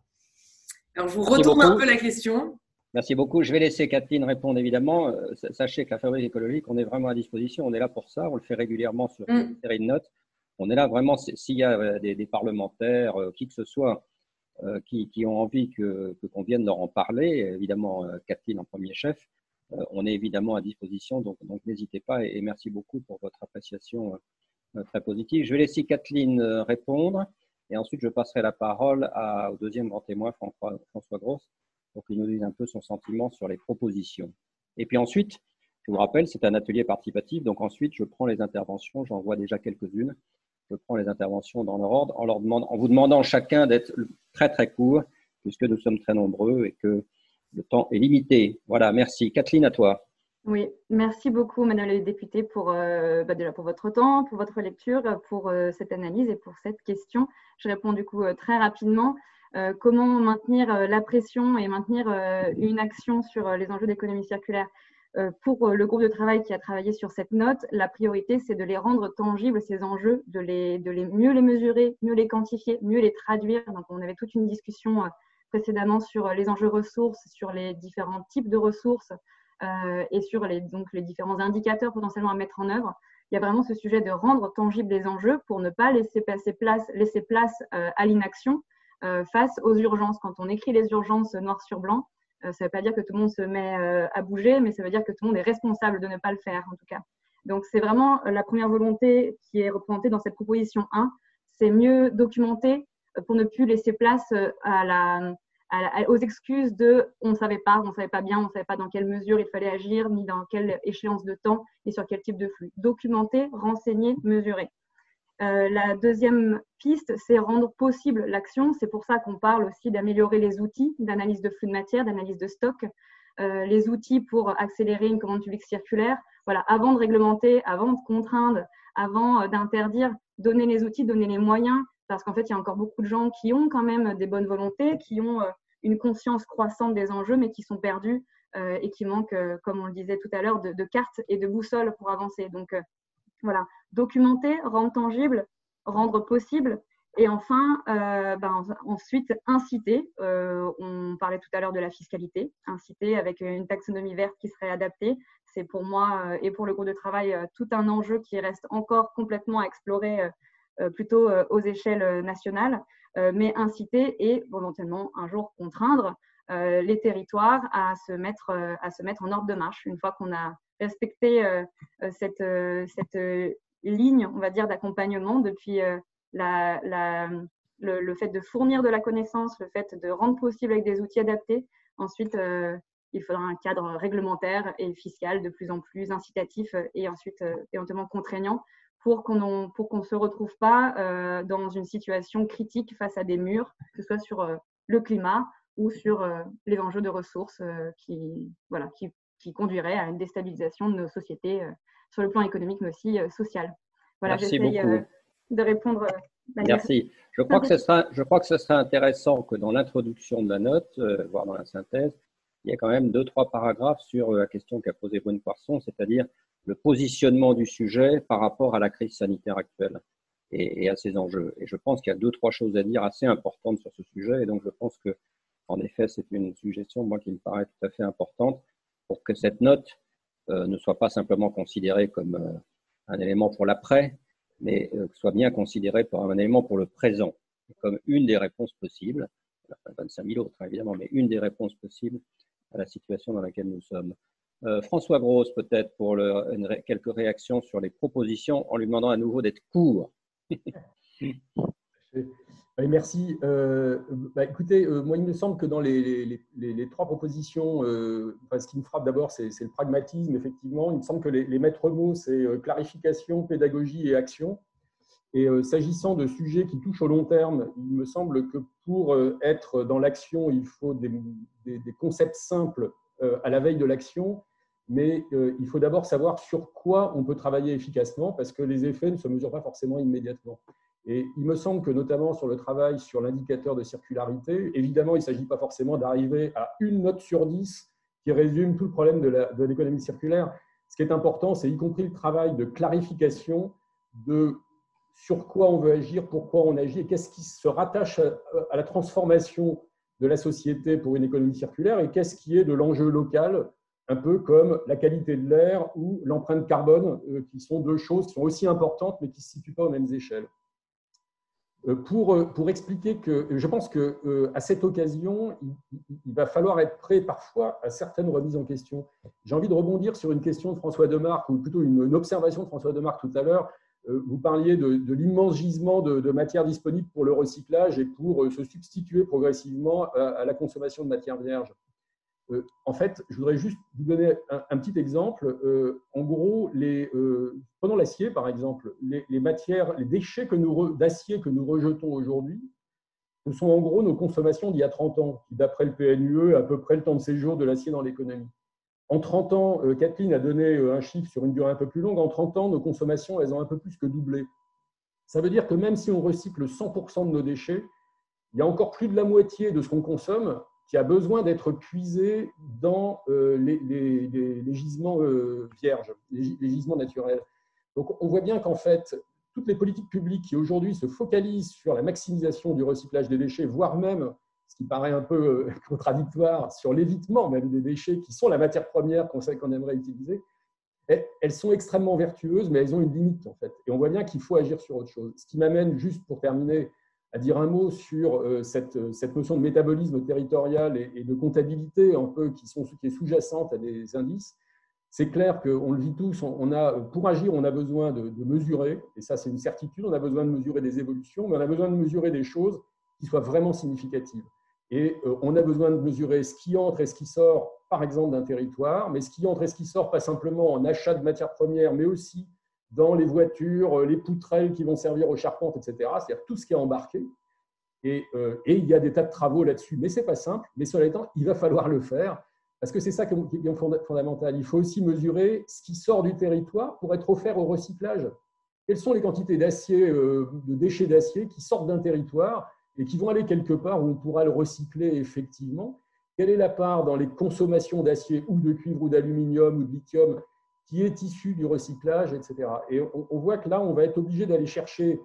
Alors, je vous retourne un peu la question. Merci beaucoup. Je vais laisser Catherine répondre évidemment. Euh, sachez que la fabrique écologique, on est vraiment à disposition. On est là pour ça. On le fait régulièrement sur mm. une série de notes. On est là vraiment, s'il y a euh, des, parlementaires, euh, qui que ce soit, qui, ont envie que qu'on vienne leur en parler, évidemment, Catherine en premier chef, on est évidemment à disposition. Donc, donc n'hésitez pas et, merci beaucoup pour votre appréciation euh, très positif. Je vais laisser Kathleen euh, répondre et ensuite je passerai la parole au deuxième grand témoin, François, François Grosse, pour qu'il nous dise un peu son sentiment sur les propositions. Et puis ensuite, je vous rappelle, c'est un atelier participatif, donc ensuite je prends les interventions, j'en vois déjà quelques-unes, je prends les interventions dans leur ordre en, leur en vous demandant chacun d'être très très court, puisque nous sommes très nombreux et que le temps est limité. Voilà, merci. Kathleen, à toi. Oui, merci beaucoup, Madame la députée, pour, euh, bah, déjà pour votre temps, pour votre lecture, pour euh, cette analyse et pour cette question. Je réponds du coup euh, très rapidement. comment maintenir la pression et maintenir une action sur les enjeux d'économie circulaire? Pour le groupe de travail qui a travaillé sur cette note, la priorité, c'est de les rendre tangibles, ces enjeux, de, les, de les, mieux les mesurer, mieux les quantifier, mieux les traduire. Donc, on avait toute une discussion précédemment sur les enjeux ressources, sur les différents types de ressources et sur les, donc, les différents indicateurs potentiellement à mettre en œuvre. Il y a vraiment ce sujet de rendre tangibles les enjeux pour ne pas laisser, laisser place euh, à l'inaction euh, face aux urgences. Quand on écrit les urgences noir sur blanc, ça ne veut pas dire que tout le monde se met à bouger, mais ça veut dire que tout le monde est responsable de ne pas le faire, en tout cas. Donc, c'est vraiment la première volonté qui est représentée dans cette proposition 1, c'est mieux documenter pour ne plus laisser place à la, aux excuses de on ne savait pas, on ne savait pas bien, on ne savait pas dans quelle mesure il fallait agir, ni dans quelle échéance de temps et sur quel type de flux. Documenter, renseigner, mesurer. Euh, la deuxième piste, c'est rendre possible l'action. C'est pour ça qu'on parle aussi d'améliorer les outils d'analyse de flux de matière, d'analyse de stock, euh, les outils pour accélérer une commande publique circulaire. Voilà, avant de réglementer, avant de contraindre, avant euh, d'interdire, donner les outils, donner les moyens, parce qu'en fait, il y a encore beaucoup de gens qui ont quand même des bonnes volontés, qui ont une conscience croissante des enjeux, mais qui sont perdus euh, et qui manquent, euh, comme on le disait tout à l'heure, de, cartes et de boussoles pour avancer. Donc euh, voilà, documenter, rendre tangible, rendre possible. Et enfin, ben, ensuite, inciter. on parlait tout à l'heure de la fiscalité. Inciter avec une taxonomie verte qui serait adaptée. C'est pour moi et pour le groupe de travail tout un enjeu qui reste encore complètement à explorer plutôt aux échelles nationales. Euh, mais inciter et volontairement un jour contraindre euh, les territoires à se, mettre, euh, à se mettre en ordre de marche. Une fois qu'on a respecté cette, cette ligne, on va dire, d'accompagnement depuis le, fait de fournir de la connaissance, le fait de rendre possible avec des outils adaptés. Ensuite, il faudra un cadre réglementaire et fiscal de plus en plus incitatif et ensuite éventuellement contraignant pour qu'on ne se retrouve pas euh, dans une situation critique face à des murs, que ce soit sur euh, le climat ou sur euh, les enjeux de ressources qui, voilà, qui, qui, conduiraient à une déstabilisation de nos sociétés sur le plan économique, mais aussi social. Voilà, j'essaie de répondre. Merci. Je crois, que ce sera, je crois que ce sera intéressant que dans l'introduction de la note, voire dans la synthèse, il y a quand même deux, trois paragraphes sur la question qu'a posée Brune Poisson, c'est-à-dire le positionnement du sujet par rapport à la crise sanitaire actuelle et, à ses enjeux. Et je pense qu'il y a deux, trois choses à dire assez importantes sur ce sujet. Et donc, je pense que, en effet, c'est une suggestion, moi, qui me paraît tout à fait importante pour que cette note euh, ne soit pas simplement considérée comme euh, un élément pour l'après, mais euh, soit bien considérée comme un élément pour le présent, comme une des réponses possibles. A 25 000 autres, évidemment, mais une des réponses possibles à la situation dans laquelle nous sommes. Euh, François Grosse, peut-être, pour quelques réactions sur les propositions, en lui demandant à nouveau d'être court. merci. Euh, bah, écoutez, euh, moi, il me semble que dans les, trois propositions, ce qui me frappe d'abord, c'est le pragmatisme, effectivement. Il me semble que les, maîtres mots, c'est clarification, pédagogie et action. Et s'agissant de sujets qui touchent au long terme, il me semble que pour être dans l'action, il faut des, concepts simples à la veille de l'action mais euh, il faut d'abord savoir sur quoi on peut travailler efficacement parce que les effets ne se mesurent pas forcément immédiatement. Et il me semble que notamment sur le travail sur l'indicateur de circularité, évidemment, il ne s'agit pas forcément d'arriver à une note sur dix qui résume tout le problème de l'économie circulaire. Ce qui est important, c'est y compris le travail de clarification de sur quoi on veut agir, pourquoi on agit et qu'est-ce qui se rattache à la transformation de la société pour une économie circulaire et qu'est-ce qui est de l'enjeu local un peu comme la qualité de l'air ou l'empreinte carbone, euh, qui sont deux choses qui sont aussi importantes, mais qui ne se situent pas aux mêmes échelles. Euh, pour, euh, pour expliquer que je pense qu'à cette occasion, il, va falloir être prêt parfois à certaines remises en question. J'ai envie de rebondir sur une question de François Demarque, ou plutôt une, observation de François Demarque tout à l'heure. Vous parliez de, l'immense gisement de, de, matière disponible pour le recyclage et pour se substituer progressivement à, à la consommation de matière vierge. Euh, en fait, je voudrais juste vous donner un, petit exemple. en gros, les, prenons l'acier par exemple. Les, matières, les déchets d'acier que nous rejetons aujourd'hui, ce sont en gros nos consommations d'il y a 30 ans, qui d'après le PNUE, à peu près le temps de séjour de l'acier dans l'économie. En 30 ans, Kathleen a donné un chiffre sur une durée un peu plus longue. En 30 ans, nos consommations, elles ont un peu plus que doublé. Ça veut dire que même si on recycle 100% de nos déchets, il y a encore plus de la moitié de ce qu'on consomme qui a besoin d'être puisé dans euh, les, gisements euh, vierges, les, gisements naturels. Donc on voit bien qu'en fait, toutes les politiques publiques qui aujourd'hui se focalisent sur la maximisation du recyclage des déchets, voire même, ce qui paraît un peu euh, contradictoire, sur l'évitement même des déchets qui sont la matière première qu'on sait qu'on aimerait utiliser, elles sont extrêmement vertueuses, mais elles ont une limite en fait. Et on voit bien qu'il faut agir sur autre chose. Ce qui m'amène juste pour terminer à dire un mot sur euh, cette, cette notion de métabolisme territorial et, de comptabilité un peu qui, sont, qui est sous-jacente à des indices. C'est clair qu'on le vit tous, on a, pour agir, on a besoin de, de mesurer, et ça c'est une certitude, on a besoin de mesurer des évolutions, mais on a besoin de mesurer des choses qui soient vraiment significatives. Et euh, on a besoin de mesurer ce qui entre et ce qui sort, par exemple, d'un territoire, mais ce qui entre et ce qui sort, pas simplement en achat de matières premières, mais aussi dans les voitures, euh, les poutrelles qui vont servir aux charpentes, etc. C'est-à-dire tout ce qui est embarqué. Et, euh, et, il y a des tas de travaux là-dessus, mais ce n'est pas simple. Mais les temps, il va falloir le faire, parce que c'est ça qui est fondamental. Il faut aussi mesurer ce qui sort du territoire pour être offert au recyclage. Quelles sont les quantités d'acier, de déchets d'acier qui sortent d'un territoire et qui vont aller quelque part où on pourra le recycler effectivement? Quelle est la part dans les consommations d'acier ou de cuivre ou d'aluminium ou de lithium qui est issue du recyclage, etc. Et on, voit que là, on va être obligé d'aller chercher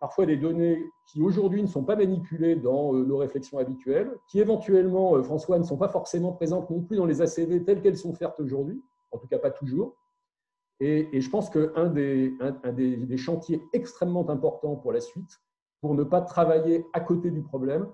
parfois des données qui aujourd'hui ne sont pas manipulées dans euh, nos réflexions habituelles, qui éventuellement, euh, François, ne sont pas forcément présentes non plus dans les ACV telles qu'elles sont faites aujourd'hui, en tout cas pas toujours. Et, je pense qu'un un, des, des chantiers extrêmement importants pour la suite, pour ne pas travailler à côté du problème.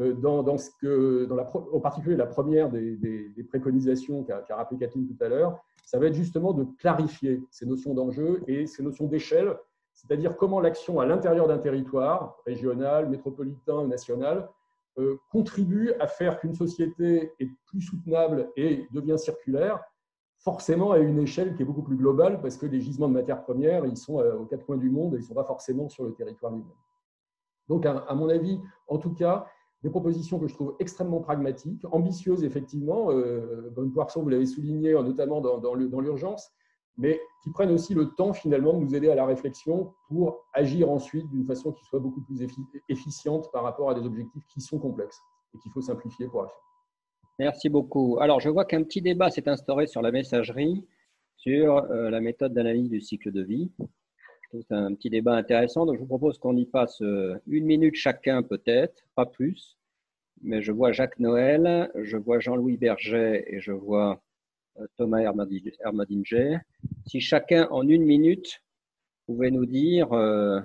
Euh, dans, dans ce que, la, en particulier la première des, préconisations qu'a rappelé Catherine tout à l'heure, ça va être justement de clarifier ces notions d'enjeu et ces notions d'échelle, c'est-à-dire comment l'action à l'intérieur d'un territoire, régional, métropolitain, national, euh, contribue à faire qu'une société est plus soutenable et devient circulaire, forcément à une échelle qui est beaucoup plus globale, parce que les gisements de matières premières, ils sont euh, aux quatre coins du monde et ils ne sont pas forcément sur le territoire lui-même. Donc, à, mon avis, en tout cas, des propositions que je trouve extrêmement pragmatiques, ambitieuses effectivement. Euh, Bonne Poisson, vous l'avez souligné, notamment dans, dans l'urgence, mais qui prennent aussi le temps finalement de nous aider à la réflexion pour agir ensuite d'une façon qui soit beaucoup plus efficiente par rapport à des objectifs qui sont complexes et qu'il faut simplifier pour agir. Merci beaucoup. Alors, je vois qu'un petit débat s'est instauré sur la messagerie, sur euh, la méthode d'analyse du cycle de vie. C'est un petit débat intéressant. Donc, je vous propose qu'on y passe euh, une minute chacun, peut-être, pas plus. Mais je vois Jacques Noël, je vois Jean-Louis Berger et je vois euh, Thomas Hermadinger. Si chacun, en une minute, pouvait nous dire euh,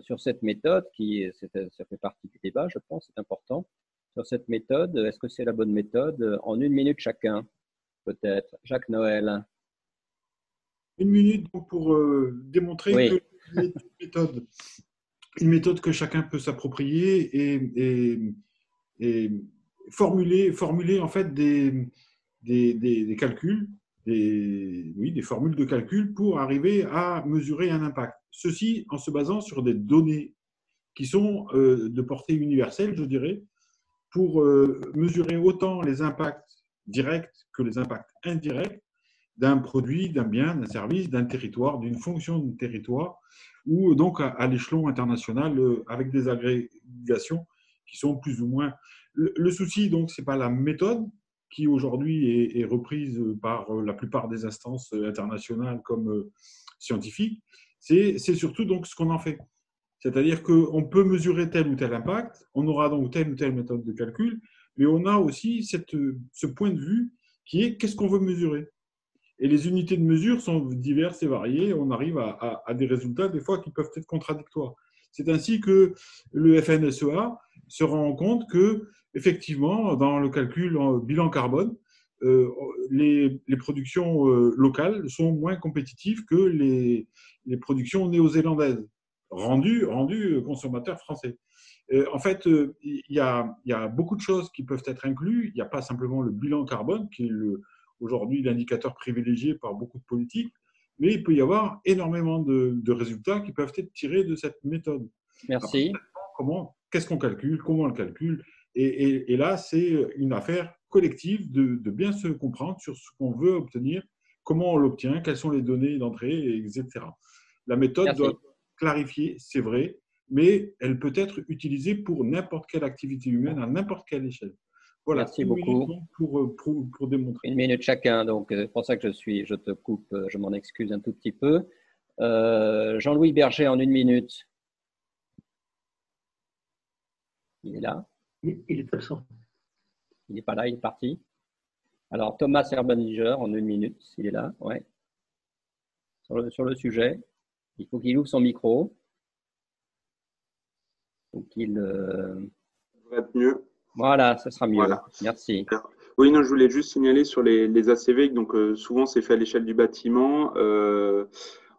sur cette méthode, qui ça fait partie du débat, je pense, c'est important, sur cette méthode, est-ce que c'est la bonne méthode En une minute chacun, peut-être? Jacques Noël une minute pour euh, démontrer que une méthode, une méthode que chacun peut s'approprier et, et, formuler, formuler en fait des, des, des, calculs, des, oui, des formules de calcul pour arriver à mesurer un impact. Ceci en se basant sur des données qui sont euh, de portée universelle, je dirais, pour euh, mesurer autant les impacts directs que les impacts indirects d'un produit, d'un bien, d'un service, d'un territoire, d'une fonction de territoire, ou donc à, l'échelon international euh, avec des agrégations qui sont plus ou moins. Le, souci, donc, c'est pas la méthode qui aujourd'hui est, reprise par euh, la plupart des instances internationales comme euh, scientifiques, c'est surtout donc ce qu'on en fait. C'est-à-dire qu'on peut mesurer tel ou tel impact, on aura donc telle ou telle méthode de calcul, mais on a aussi cette, ce point de vue qui est qu'est-ce qu'on veut mesurer et les unités de mesure sont diverses et variées. On arrive à, des résultats des fois qui peuvent être contradictoires. C'est ainsi que le FNSEA se rend compte que, effectivement, dans le calcul en bilan carbone, euh, les, productions euh, locales sont moins compétitives que les, productions néo-zélandaises. rendu, rendu consommateur français. en fait, il y, y, a, beaucoup de choses qui peuvent être incluses. Il n'y a pas simplement le bilan carbone, qui est aujourd'hui l'indicateur privilégié par beaucoup de politiques, mais il peut y avoir énormément de, résultats qui peuvent être tirés de cette méthode. Merci. comment, qu'est-ce qu'on calcule, comment on le calcule? Et, et, là, c'est une affaire collective de, de, bien se comprendre sur ce qu'on veut obtenir, comment on l'obtient, quelles sont les données d'entrée, etc. La méthode doit clarifier, c'est vrai, mais elle peut être utilisée pour n'importe quelle activité humaine à n'importe quelle échelle. Voilà, Merci beaucoup. Pour, pour, pour, démontrer. Une minute chacun, donc c'est pour ça que je, suis, je te coupe, je m'en excuse un tout petit peu. Euh, Jean-Louis Berger en une minute. Il est là Il est absent. Il n'est pas là, il est parti. Alors Thomas Herbaniger en une minute, s'il est là, ouais. Sur le, sur le sujet, il faut qu'il ouvre son micro. Il faut qu'il. Euh... Ça va être mieux. Voilà, ça sera mieux. Merci. Oui, non, je voulais juste signaler sur les, ACV, donc euh, souvent c'est fait à l'échelle du bâtiment. Euh,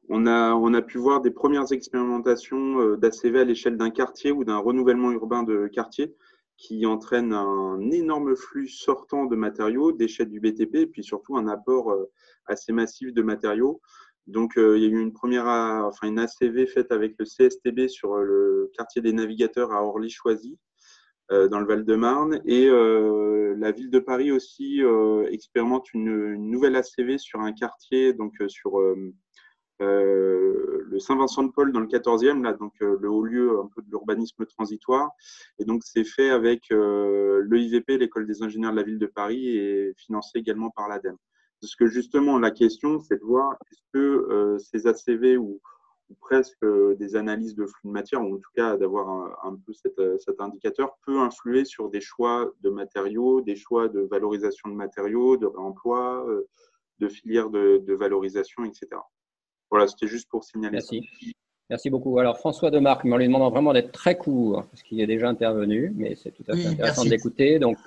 on, a, on a pu voir des premières expérimentations euh, d'ACV à l'échelle d'un quartier ou d'un renouvellement urbain de quartier qui entraîne un énorme flux sortant de matériaux, déchets du BTP, et puis surtout un apport assez massif de matériaux. Donc, il y a eu une première, enfin une ACV faite avec le CSTB sur le quartier des navigateurs à Orly-Choisy, dans le Val-de-Marne. Et euh, la ville de Paris aussi euh, expérimente une, nouvelle ACV sur un quartier, donc sur le Saint-Vincent-de-Paul dans le 14e, là, donc le haut lieu un peu de l'urbanisme transitoire. Et donc c'est fait avec l'EIVP, l'École des ingénieurs de la ville de Paris, et financé également par l'ADEME. Parce que justement, la question, c'est de voir est-ce que ces ACV ou, ou presque euh, des analyses de flux de matière, ou en tout cas d'avoir un, peu euh, cet, indicateur, peut influer sur des choix de matériaux, des choix de valorisation de matériaux, de réemploi, euh, de filières de, valorisation, etc. Voilà, c'était juste pour signaler Merci. Merci beaucoup. Alors François Demarque, mais en lui demandant vraiment d'être très court, parce qu'il est déjà intervenu, mais c'est tout à fait intéressant d'écouter. Donc,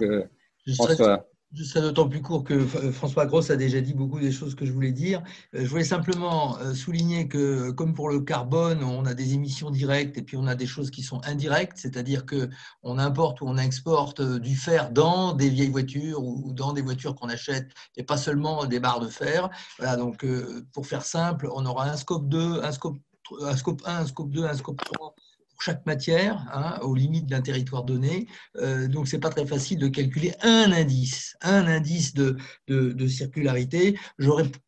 François. Serai d'autant plus court que euh, François Gross a déjà dit beaucoup des choses que je voulais dire. Euh, je voulais simplement euh, souligner que, comme pour le carbone, on a des émissions directes et puis on a des choses qui sont indirectes, c'est-à-dire que on importe ou on exporte du fer dans des vieilles voitures ou dans des voitures qu'on achète et pas seulement des barres de fer. Voilà, donc pour faire simple, on aura un scope 2, un scope, un scope 1, un scope 2, un scope 3 chaque matière, hein, aux limites d'un territoire donné. Euh, donc, c'est pas très facile de calculer un indice, un indice de, de, circularité.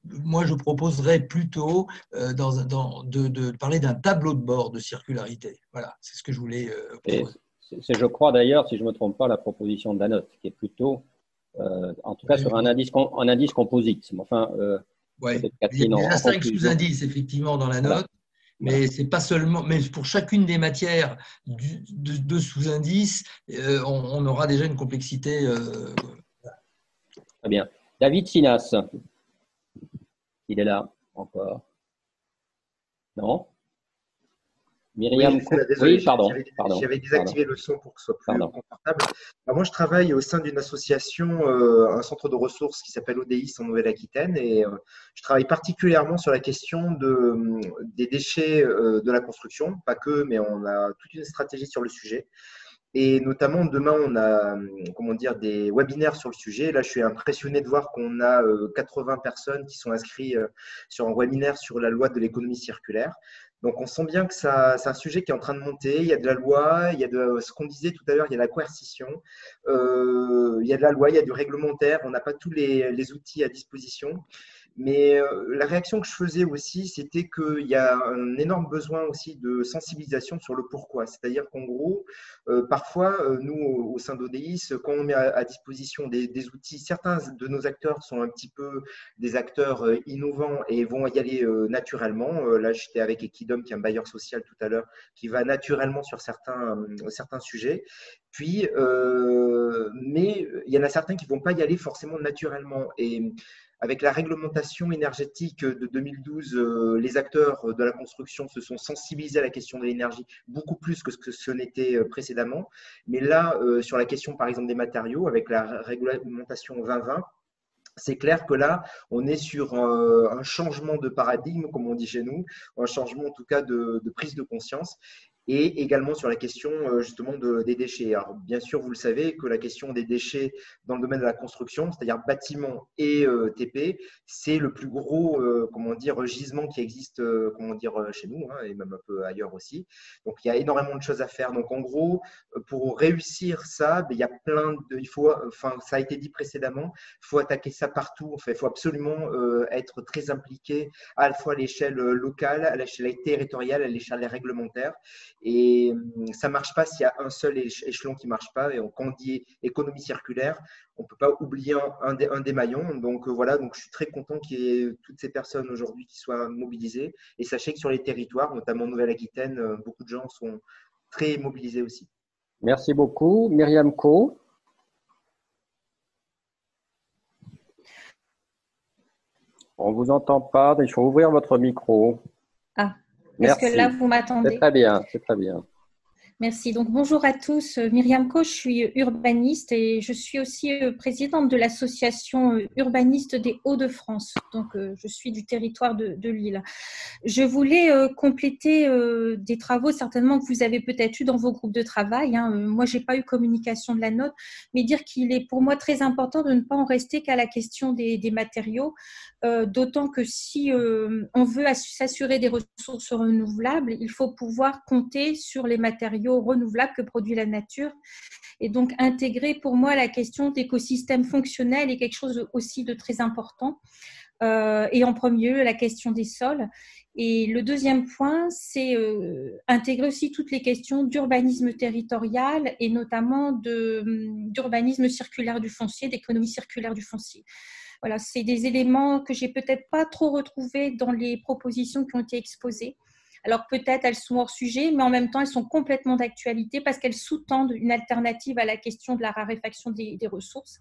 Moi, je proposerais plutôt euh, dans, dans, de, de, parler d'un tableau de bord de circularité. Voilà, c'est ce que je voulais euh, C'est, je crois d'ailleurs, si je ne me trompe pas, la proposition d'Anote, qui est plutôt, euh, en tout cas, sur un indice, un indice composite. Enfin, ouais. il y a cinq sous-indices, effectivement, dans la note. Mais c'est pas seulement, mais pour chacune des matières de, sous-indices, euh, on, aura déjà une complexité. Euh, Très bien. David Sinas, il est là encore. Non? Myriam, oui, pardon. J'avais désactivé le son pour que ce soit plus confortable. moi, je travaille au sein d'une association, euh, un centre de ressources qui s'appelle ODIS en Nouvelle-Aquitaine, et euh, je travaille particulièrement sur la question de, des déchets euh, de la construction, pas que, mais on a toute une stratégie sur le sujet. Et notamment, demain, on a comment dire, des webinaires sur le sujet. Là, je suis impressionné de voir qu'on a 80 personnes qui sont inscrites sur un webinaire sur la loi de l'économie circulaire. Donc, on sent bien que c'est un sujet qui est en train de monter. Il y a de la loi, il y a de ce qu'on disait tout à l'heure, il y a la coercition, euh, il y a de la loi, il y a du réglementaire. On n'a pas tous les, outils à disposition. Mais euh, la réaction que je faisais aussi, c'était qu'il y a un énorme besoin aussi de sensibilisation sur le pourquoi. C'est-à-dire qu'en gros, euh, parfois, euh, nous, au, sein d'ODIS, quand on met à, disposition des, outils, certains de nos acteurs sont un petit peu des acteurs innovants et vont y aller naturellement. là, j'étais avec Equidom, qui est un bailleur social tout à l'heure, qui va naturellement sur certains, certains sujets. Puis, mais il y en a certains qui ne vont pas y aller forcément naturellement. Et avec la réglementation énergétique de 2012, euh, les acteurs de la construction se sont sensibilisés à la question de l'énergie beaucoup plus que ce que ce n'était euh, précédemment. Mais là, euh, sur la question par exemple des matériaux, avec la réglementation 2020, c'est clair que là, on est sur un, changement de paradigme, comme on dit chez nous, un changement en tout cas de prise de conscience et également sur la question euh, justement des déchets. Alors, bien sûr, vous le savez que la question des déchets dans le domaine de la construction, c'est-à-dire bâtiments et euh, TP, c'est le plus gros euh, comment dire, gisement qui existe comment dire, chez nous hein, et même un peu ailleurs aussi. Donc, il y a énormément de choses à faire. Donc, en gros, pour réussir ça, ben, il y a plein de. Il faut, enfin, ça a été dit précédemment, il faut attaquer ça partout. il faut absolument être très impliqué à la fois à l'échelle locale, à l'échelle territoriale, à l'échelle réglementaire. Et hum, ça ne marche pas s'il y a un seul échelon qui ne marche pas. Et quand on dit économie circulaire, on ne peut pas oublier un, des, maillons. Donc euh, voilà, donc je suis très content qu'il y ait toutes ces personnes aujourd'hui qui soient mobilisées. Et sachez que sur les territoires, notamment en Nouvelle-Aquitaine, euh, beaucoup de gens sont très mobilisés aussi. Merci beaucoup. Myriam Co. On ne vous entend pas, il faut ouvrir votre micro. Ah, est-ce que là, vous m'attendez C'est très bien, c'est très bien. Merci. Donc, bonjour à tous. Euh, Myriam Koch, je suis urbaniste et je suis aussi euh, présidente de l'association euh, urbaniste des Hauts-de-France. Donc, je suis du territoire de, Lille. Je voulais compléter des travaux certainement que vous avez peut-être eu dans vos groupes de travail. Hein. Moi, j'ai pas eu communication de la note, mais dire qu'il est pour moi très important de ne pas en rester qu'à la question des matériaux, d'autant que si on veut s'assurer des ressources renouvelables, il faut pouvoir compter sur les matériaux renouvelables que produit la nature. Et donc, intégrer pour moi la question d'écosystème fonctionnel est quelque chose aussi de très important. Euh, et en premier lieu, la question des sols. Et le deuxième point, c'est euh, intégrer aussi toutes les questions d'urbanisme territorial et notamment d'urbanisme circulaire du foncier, d'économie circulaire du foncier. Voilà, c'est des éléments que j'ai peut-être pas trop retrouvés dans les propositions qui ont été exposées. Alors peut-être elles sont hors sujet, mais en même temps elles sont complètement d'actualité parce qu'elles sous-tendent une alternative à la question de la raréfaction des, ressources.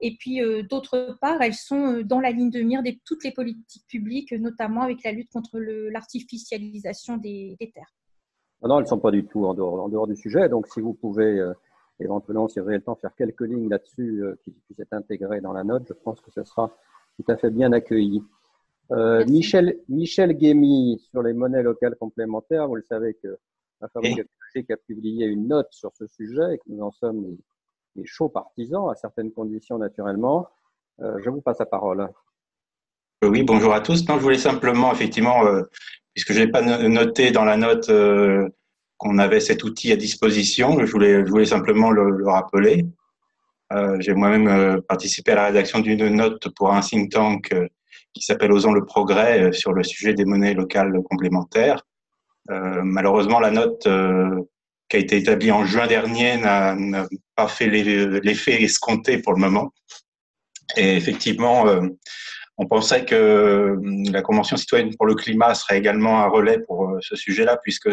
Et puis euh, d'autre part, elles sont euh, dans la ligne de mire de toutes les politiques publiques, notamment avec la lutte contre l'artificialisation des, terres. Non, elles ne sont pas du tout en dehors, du sujet. Donc si vous pouvez euh, éventuellement, si vous avez le temps, faire quelques lignes là-dessus qui puissent être intégrées dans la note, je pense que ce sera tout à fait bien accueilli. Euh, Michel, Michel Guémy sur les monnaies locales complémentaires. Vous le savez que la fabrique a publié une note sur ce sujet et que nous en sommes des, chauds partisans à certaines conditions naturellement. Euh, je vous passe la parole. Euh, oui, bonjour à tous. Non, je voulais simplement, effectivement, puisque je n'ai pas noté dans la note qu'on avait cet outil à disposition, je voulais, je voulais simplement le, le rappeler. J'ai moi-même participé à la rédaction d'une note pour un think tank qui s'appelle Osons le progrès euh, sur le sujet des monnaies locales complémentaires. Euh, malheureusement, la note euh, qui a été établie en juin dernier n'a pas fait l'effet escompté pour le moment. Et effectivement, on pensait que la Convention citoyenne pour le climat serait également un relais pour ce sujet-là, puisque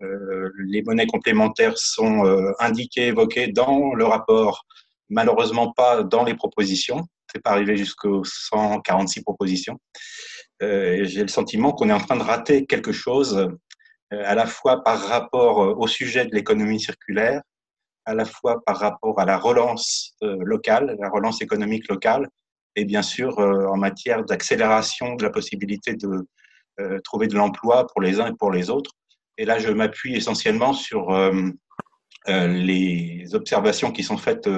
les monnaies complémentaires sont indiquées, évoquées dans le rapport, malheureusement pas dans les propositions pas arrivé jusqu'aux 146 propositions. Euh, j'ai le sentiment qu'on est en train de rater quelque chose, euh, à la fois par rapport euh, au sujet de l'économie circulaire, à la fois par rapport à la relance locale, la relance économique locale, et bien sûr en matière d'accélération de la possibilité de trouver de l'emploi pour les uns et pour les autres. Et là, je m'appuie essentiellement sur les observations qui sont faites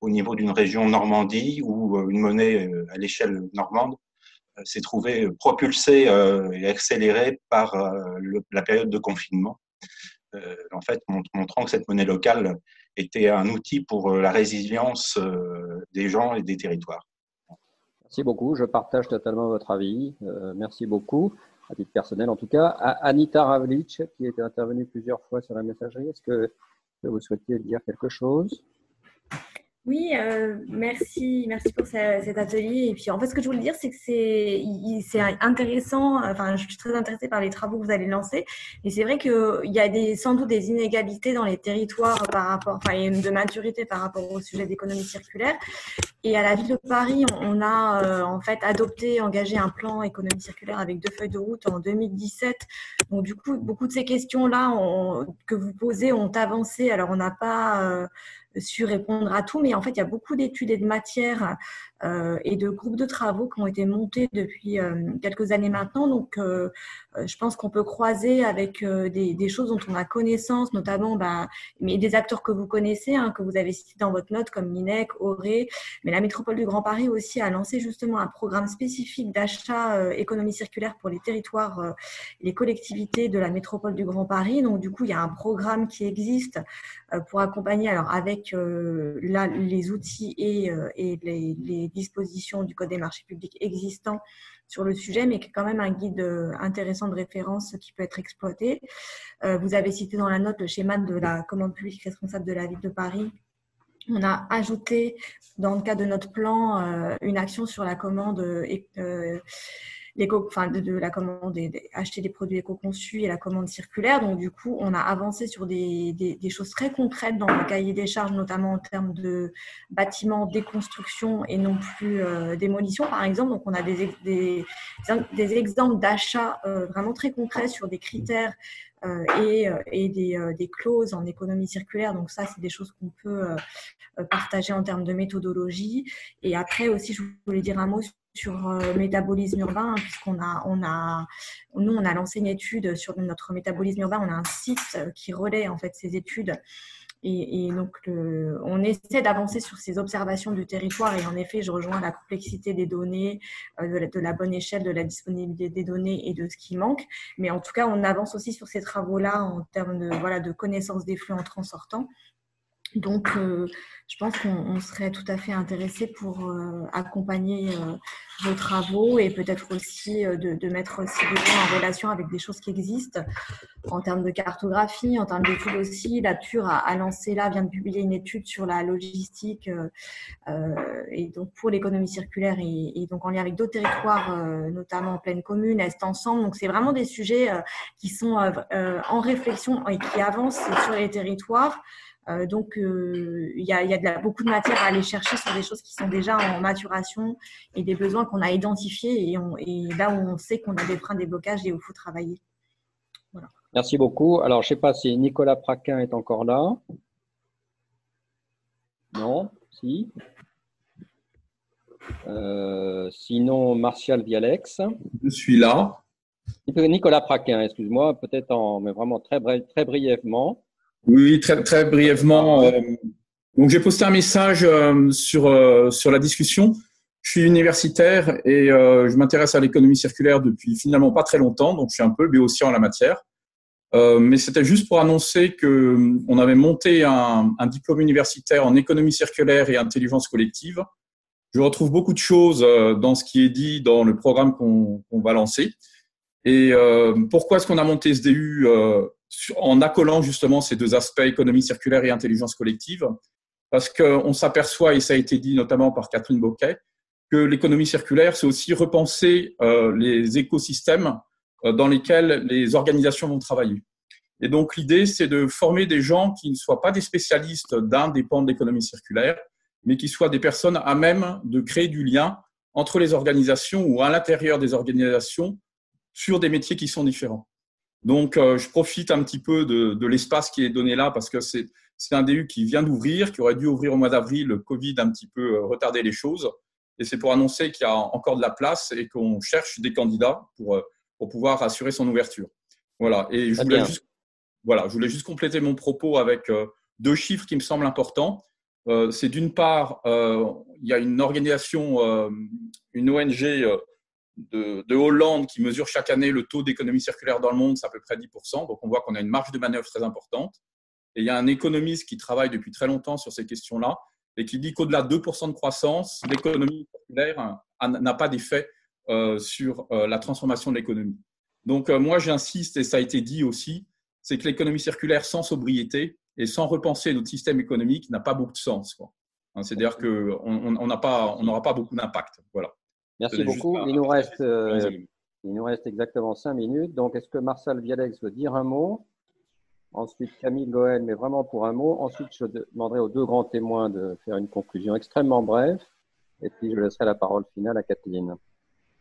au niveau d'une région Normandie où euh, une monnaie euh, à l'échelle normande euh, s'est trouvée propulsée et accélérée par la période de confinement. En fait, montrant que cette monnaie locale était un outil pour la résilience des gens et des territoires. Merci beaucoup. Je partage totalement votre avis. merci beaucoup, à titre personnel en tout cas. Anita Ravlich, qui est intervenue plusieurs fois sur la messagerie, est-ce que vous souhaitiez dire quelque chose? Oui, euh, merci, merci pour cet atelier. Et puis, en fait, ce que je voulais dire, c'est que c'est, intéressant. Enfin, je suis très intéressée par les travaux que vous allez lancer. Et c'est vrai qu'il y a des, sans doute des inégalités dans les territoires par rapport, enfin, de maturité par rapport au sujet d'économie circulaire. Et à la ville de Paris, on a euh, en fait adopté, engagé un plan économie circulaire avec deux feuilles de route en 2017. Donc, du coup, beaucoup de ces questions-là que vous posez ont avancé. Alors, on n'a pas euh, su répondre à tout, mais en fait, il y a beaucoup d'études et de matières et de groupes de travaux qui ont été montés depuis euh, quelques années maintenant. Donc, euh, je pense qu'on peut croiser avec des, des, choses dont on a connaissance, notamment bah, mais des acteurs que vous connaissez, hein, que vous avez cités dans votre note, comme l'INEC, Auré, mais la métropole du Grand Paris aussi a lancé justement un programme spécifique d'achat économie circulaire pour les territoires, les collectivités de la métropole du Grand Paris. Donc, du coup, il y a un programme qui existe pour accompagner, alors avec là, les outils et, et les, les dispositions du Code des marchés publics existants sur le sujet, mais qui est quand même un guide euh, intéressant de référence qui peut être exploité. Euh, vous avez cité dans la note le schéma de la commande publique responsable de la ville de Paris. On a ajouté, dans le cadre de notre plan, euh, une action sur la commande de, la commande, acheter des produits éco-conçus et la commande circulaire. Donc, du coup, on a avancé sur des, choses très concrètes dans le cahier des charges, notamment en termes de bâtiments, déconstruction et non plus euh, démolition, par exemple. Donc, on a des, exemples d'achats euh, vraiment très concrets sur des critères et, et des, des, clauses en économie circulaire. Donc ça, c'est des choses qu'on peut partager en termes de méthodologie. Et après aussi, je voulais dire un mot sur le euh, métabolisme urbain, hein, puisqu'on a, on a, nous, on a lancé une étude sur notre métabolisme urbain. On a un site euh, qui relaie en fait ces études. Et, donc, on essaie d'avancer sur ces observations du territoire. Et en effet, je rejoins la complexité des données, euh, de, la, bonne échelle, de la disponibilité des données et de ce qui manque. Mais en tout cas, on avance aussi sur ces travaux-là en termes de, voilà, de connaissance des flux entrants-sortants. Donc, euh, je pense qu'on serait tout à fait intéressé pour euh, accompagner euh, vos travaux et peut-être aussi de, mettre aussi en relation avec des choses qui existent en termes de cartographie, en termes d'études aussi. La TUR a, lancé là, vient de publier une étude sur la logistique et donc pour l'économie circulaire et, donc en lien avec d'autres territoires, notamment en pleine commune, Est ensemble. Donc, c'est vraiment des sujets qui sont en réflexion et qui avancent sur les territoires. Euh, donc, euh, il y a, de beaucoup de matière à aller chercher sur des choses qui sont déjà en maturation et des besoins qu'on a identifiés et, là où on sait qu'on a des freins, des blocages et où il faut travailler. Merci beaucoup. Alors, je ne sais pas si Nicolas Praquin est encore là. Non Si euh, Sinon, Martial Vialex. Je suis là. Nicolas Praquin, excuse-moi, peut-être en, mais vraiment très, très brièvement. Oui, très, très brièvement. Euh, donc, j'ai posté un message euh, sur, euh, sur la discussion. Je suis universitaire et je m'intéresse à l'économie circulaire depuis finalement pas très longtemps, donc je suis un peu béotien en la matière. mais c'était juste pour annoncer que on avait monté un, un, diplôme universitaire en économie circulaire et intelligence collective. Je retrouve beaucoup de choses dans ce qui est dit dans le programme qu'on va lancer. Et pourquoi est-ce qu'on a monté ce DU en accolant justement ces deux aspects, économie circulaire et intelligence collective, parce qu'on s'aperçoit, et ça a été dit notamment par Catherine Boquet, que l'économie circulaire, c'est aussi repenser euh, les écosystèmes euh, dans lesquels les organisations vont travailler. Et donc l'idée, c'est de former des gens qui ne soient pas des spécialistes d'un des pans de l'économie circulaire, mais qui soient des personnes à même de créer du lien entre les organisations ou à l'intérieur des organisations sur des métiers qui sont différents. Donc, euh, je profite un petit peu de, de l'espace qui est donné là parce que c'est un DU qui vient d'ouvrir, qui aurait dû ouvrir au mois d'avril. Le Covid a un petit peu euh, retardé les choses. Et c'est pour annoncer qu'il y a encore de la place et qu'on cherche des candidats pour, euh, pour pouvoir assurer son ouverture. Voilà. Et je voulais, juste, voilà, je voulais juste compléter mon propos avec deux chiffres qui me semblent importants. c'est d'une part, il y a une organisation, une ONG de, Hollande qui mesure chaque année le taux d'économie circulaire dans le monde, c'est à peu près 10%. Donc on voit qu'on a une marge de manœuvre très importante. Et il y a un économiste qui travaille depuis très longtemps sur ces questions-là et qui dit qu'au-delà de 2% de croissance, l'économie circulaire n'a pas d'effet euh, sur euh, la transformation de l'économie. Donc euh, moi j'insiste, et ça a été dit aussi, c'est que l'économie circulaire sans sobriété et sans repenser notre système économique n'a pas beaucoup de sens. Hein, c'est-à-dire qu'on n'aura pas, pas beaucoup d'impact. Voilà. Merci beaucoup. Il nous, reste, euh, il nous reste exactement cinq minutes. Donc, est-ce que Marcel Vialex veut dire un mot? Ensuite, Camille Goël, mais vraiment pour un mot. Ensuite, je demanderai aux deux grands témoins de faire une conclusion extrêmement brève. Et puis, je laisserai la parole finale à Kathleen.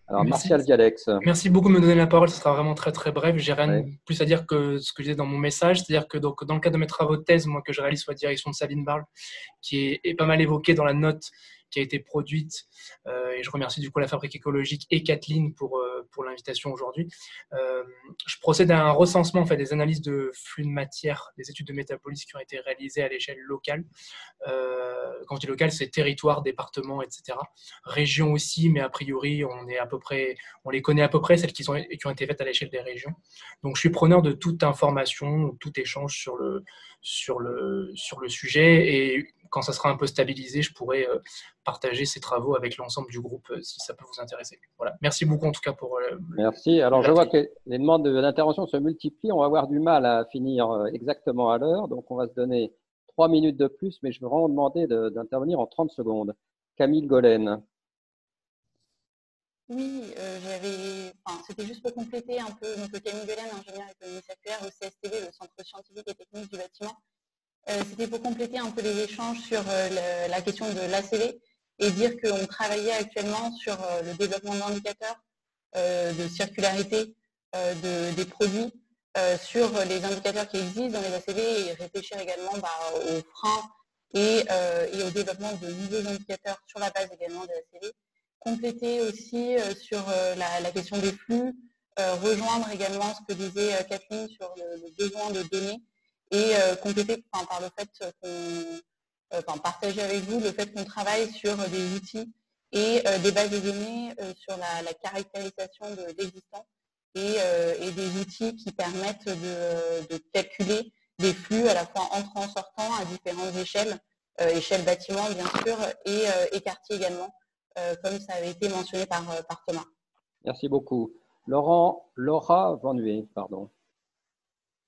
Alors, Martial Vialex. Merci beaucoup de me donner la parole. Ce sera vraiment très, très bref. J'ai rien plus à dire que ce que je disais dans mon message. C'est-à-dire que donc, dans le cadre de mes travaux de thèse, moi, que je réalise sur la direction de Sabine Barle, qui est, est pas mal évoqué dans la note qui a été produite. et je remercie du coup la Fabrique écologique et Kathleen pour, pour l'invitation aujourd'hui. je procède à un recensement, en fait, des analyses de flux de matière, des études de métabolisme qui ont été réalisées à l'échelle locale. quand je dis locale, c'est territoire, département, etc. Région aussi, mais a priori, on, est à peu près, on les connaît à peu près, celles qui, qui ont été faites à l'échelle des régions. Donc, je suis preneur de toute information, tout échange sur le, sur le, sur le sujet. Et quand ça sera un peu stabilisé, je pourrai euh, partager ces travaux avec l'ensemble du groupe euh, si ça peut vous intéresser. Voilà. Merci beaucoup en tout cas pour. Euh, Merci. Alors je vois que les demandes d'intervention se multiplient. On va avoir du mal à finir exactement à l'heure. Donc on va se donner trois minutes de plus, mais je vais vraiment demander d'intervenir en 30 secondes. Camille Golène. Oui, j'avais, enfin, c'était juste pour compléter un peu. Donc, Camille Golène, ingénieur économie circulaire au CSTV, le Centre scientifique et technique du bâtiment. Euh, c'était pour compléter un peu les échanges sur euh, la question de l'ACV et dire qu'on travaillait actuellement sur euh, le développement d'indicateurs de circularité des produits sur les indicateurs qui existent dans les ACV et réfléchir également bah, aux freins et, au développement de nouveaux indicateurs sur la base également de l'ACV. Compléter aussi sur la, question des flux, rejoindre également ce que disait Kathleen sur le besoin de données et euh, compléter par le fait qu'on euh, partager avec vous le fait qu'on travaille sur des outils et euh, des bases de données sur la, caractérisation de l'existant et, des outils qui permettent de, calculer des flux à la fois entrant-sortant à différentes échelles, échelle bâtiment bien sûr et, et quartier également, comme ça avait été mentionné par, par Thomas. Merci beaucoup. Laurent, Laura Van pardon.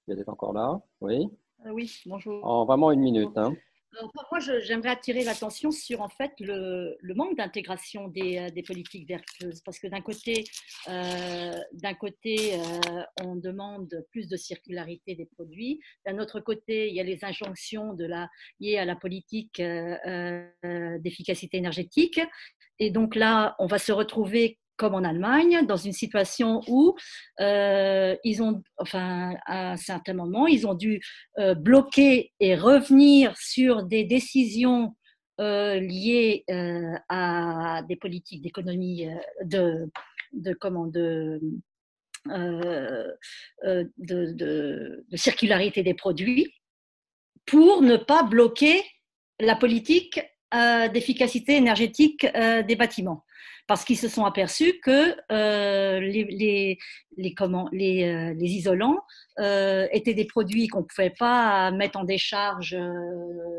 Vous êtes encore là Oui. Euh, oui, bonjour. En vraiment une minute. Hein. Moi, j'aimerais attirer l'attention sur en fait le, manque d'intégration des, euh, des, politiques vertueuses, parce que d'un côté, euh, d'un côté, on demande plus de circularité des produits. D'un autre côté, il y a les injonctions de la, liées à la politique d'efficacité énergétique. Et donc là, on va se retrouver comme en Allemagne, dans une situation où euh, ils ont, enfin, à un certain moment, ils ont dû euh, bloquer et revenir sur des décisions euh, liées à des politiques d'économie, de, de, circularité des produits, pour ne pas bloquer la politique d'efficacité énergétique des bâtiments parce qu'ils se sont aperçus que euh, les, les, comment, les, euh, les isolants euh, étaient des produits qu'on ne pouvait pas mettre en décharge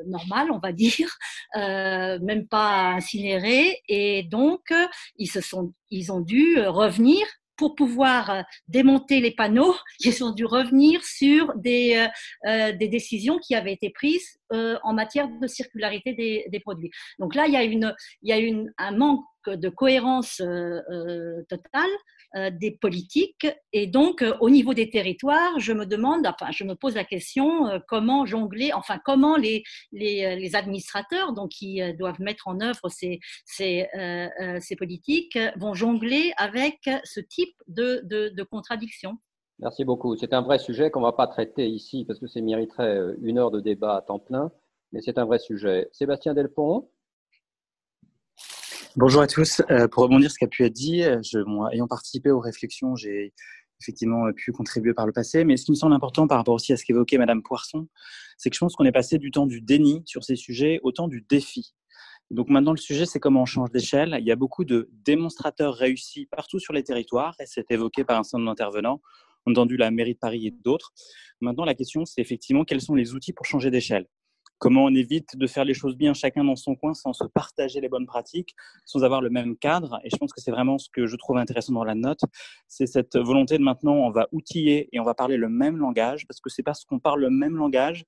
normale, on va dire, même pas incinérer, et donc ils, se sont, ils ont dû revenir pour pouvoir démonter les panneaux, ils ont dû revenir sur des, des décisions qui avaient été prises en matière de circularité des, des, produits. Donc là, il y a, une, il y a une, un manque de cohérence euh, euh, totale euh, des politiques. Et donc, au niveau des territoires, je me demande, enfin, je me pose la question comment jongler, enfin, comment les, les, administrateurs, donc qui doivent mettre en œuvre ces, ces, ces politiques, vont jongler avec ce type de, de, de contradiction. Merci beaucoup. C'est un vrai sujet qu'on ne va pas traiter ici parce que ça mériterait une heure de débat à temps plein, mais c'est un vrai sujet. Sébastien Delpont Bonjour à tous. Euh, pour rebondir sur ce qui a pu être dit, je, moi, ayant participé aux réflexions, j'ai effectivement pu contribuer par le passé. Mais ce qui me semble important par rapport aussi à ce qu'évoquait Madame Poisson, c'est que je pense qu'on est passé du temps du déni sur ces sujets au temps du défi. Donc maintenant, le sujet, c'est comment on change d'échelle. Il y a beaucoup de démonstrateurs réussis partout sur les territoires, et c'est évoqué par un certain nombre d'intervenants. Entendu la mairie de Paris et d'autres. Maintenant, la question, c'est effectivement quels sont les outils pour changer d'échelle? Comment on évite de faire les choses bien chacun dans son coin sans se partager les bonnes pratiques, sans avoir le même cadre. Et je pense que c'est vraiment ce que je trouve intéressant dans la note, c'est cette volonté de maintenant, on va outiller et on va parler le même langage, parce que c'est parce qu'on parle le même langage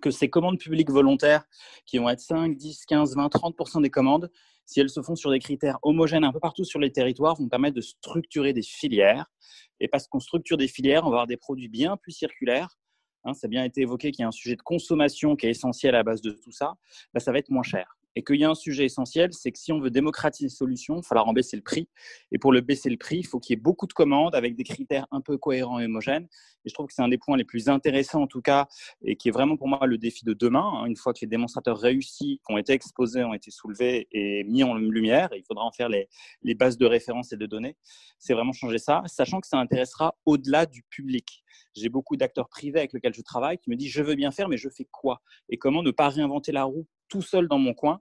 que ces commandes publiques volontaires, qui vont être 5, 10, 15, 20, 30% des commandes, si elles se font sur des critères homogènes un peu partout sur les territoires, vont permettre de structurer des filières. Et parce qu'on structure des filières, on va avoir des produits bien plus circulaires, Hein, ça a bien été évoqué qu'il y a un sujet de consommation qui est essentiel à la base de tout ça, bah, ça va être moins cher. Et qu'il y a un sujet essentiel, c'est que si on veut démocratiser les solutions, il va falloir en baisser le prix. Et pour le baisser le prix, il faut qu'il y ait beaucoup de commandes avec des critères un peu cohérents et homogènes. Et je trouve que c'est un des points les plus intéressants en tout cas, et qui est vraiment pour moi le défi de demain. Hein. Une fois que les démonstrateurs réussis, qui ont été exposés, ont été soulevés et mis en lumière, il faudra en faire les, les bases de référence et de données. C'est vraiment changer ça, sachant que ça intéressera au-delà du public. J'ai beaucoup d'acteurs privés avec lesquels je travaille qui me disent je veux bien faire, mais je fais quoi? Et comment ne pas réinventer la roue tout seul dans mon coin.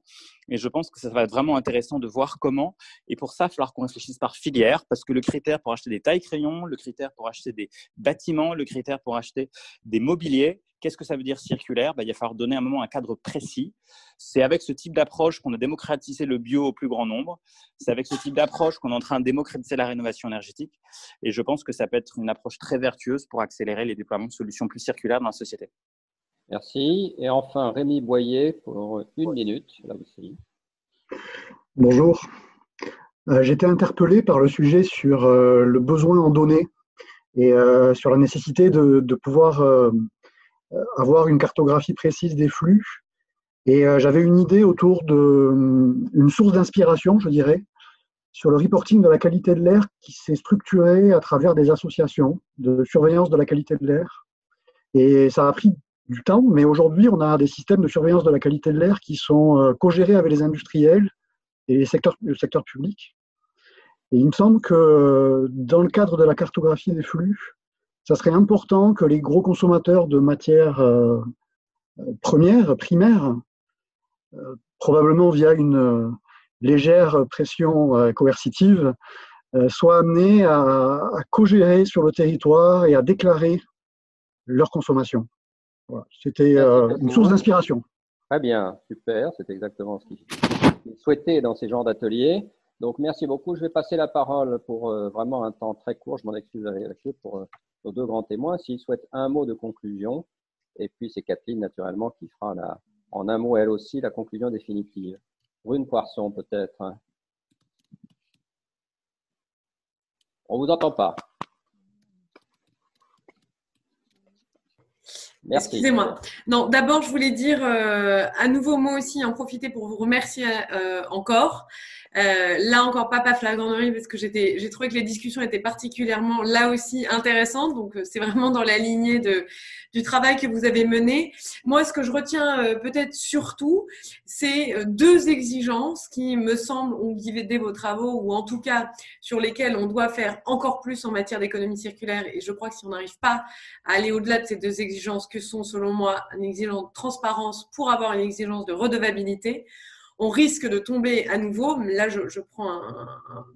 Et je pense que ça va être vraiment intéressant de voir comment. Et pour ça, il va falloir qu'on réfléchisse par filière, parce que le critère pour acheter des tailles crayons, le critère pour acheter des bâtiments, le critère pour acheter des mobiliers, Qu'est-ce que ça veut dire circulaire? Bah, Il va falloir donner un moment un cadre précis. C'est avec ce type d'approche qu'on a démocratisé le bio au plus grand nombre. C'est avec ce type d'approche qu'on est en train de démocratiser la rénovation énergétique. Et je pense que ça peut être une approche très vertueuse pour accélérer les déploiements de solutions plus circulaires dans la société. Merci. Et enfin, Rémi Boyer pour une minute, là aussi. Bonjour. Euh, J'ai été interpellé par le sujet sur euh, le besoin en données et euh, sur la nécessité de, de pouvoir euh, avoir une cartographie précise des flux. Et j'avais une idée autour d'une source d'inspiration, je dirais, sur le reporting de la qualité de l'air qui s'est structuré à travers des associations de surveillance de la qualité de l'air. Et ça a pris du temps, mais aujourd'hui, on a des systèmes de surveillance de la qualité de l'air qui sont euh, co-gérés avec les industriels et les secteurs, le secteur public. Et il me semble que dans le cadre de la cartographie des flux, ça serait important que les gros consommateurs de matières euh, premières, primaires, euh, probablement via une légère pression coercitive, soient amenés à, à co-gérer sur le territoire et à déclarer leur consommation. C'était euh, une source d'inspiration. Très bien, super, c'est exactement ce qu'il souhaitait dans ces genres d'ateliers. Donc, merci beaucoup. Je vais passer la parole pour euh, vraiment un temps très court. Je m'en excuse avec eux pour euh, nos deux grands témoins. S'ils souhaitent un mot de conclusion, et puis c'est Kathleen, naturellement, qui fera la, en un mot, elle aussi, la conclusion définitive. Brune Poisson, peut-être. Hein. On ne vous entend pas. Excusez-moi. Non, d'abord, je voulais dire euh, à nouveau moi aussi en profiter pour vous remercier euh, encore. Euh, là encore, pas pas flagranderie parce que j'étais, j'ai trouvé que les discussions étaient particulièrement là aussi intéressantes. Donc, c'est vraiment dans la lignée de, du travail que vous avez mené. Moi, ce que je retiens peut-être surtout, c'est deux exigences qui me semblent ont guidé vos travaux ou en tout cas sur lesquelles on doit faire encore plus en matière d'économie circulaire. Et je crois que si on n'arrive pas à aller au-delà de ces deux exigences, que sont selon moi une exigence de transparence pour avoir une exigence de redevabilité, on risque de tomber à nouveau, là je, prends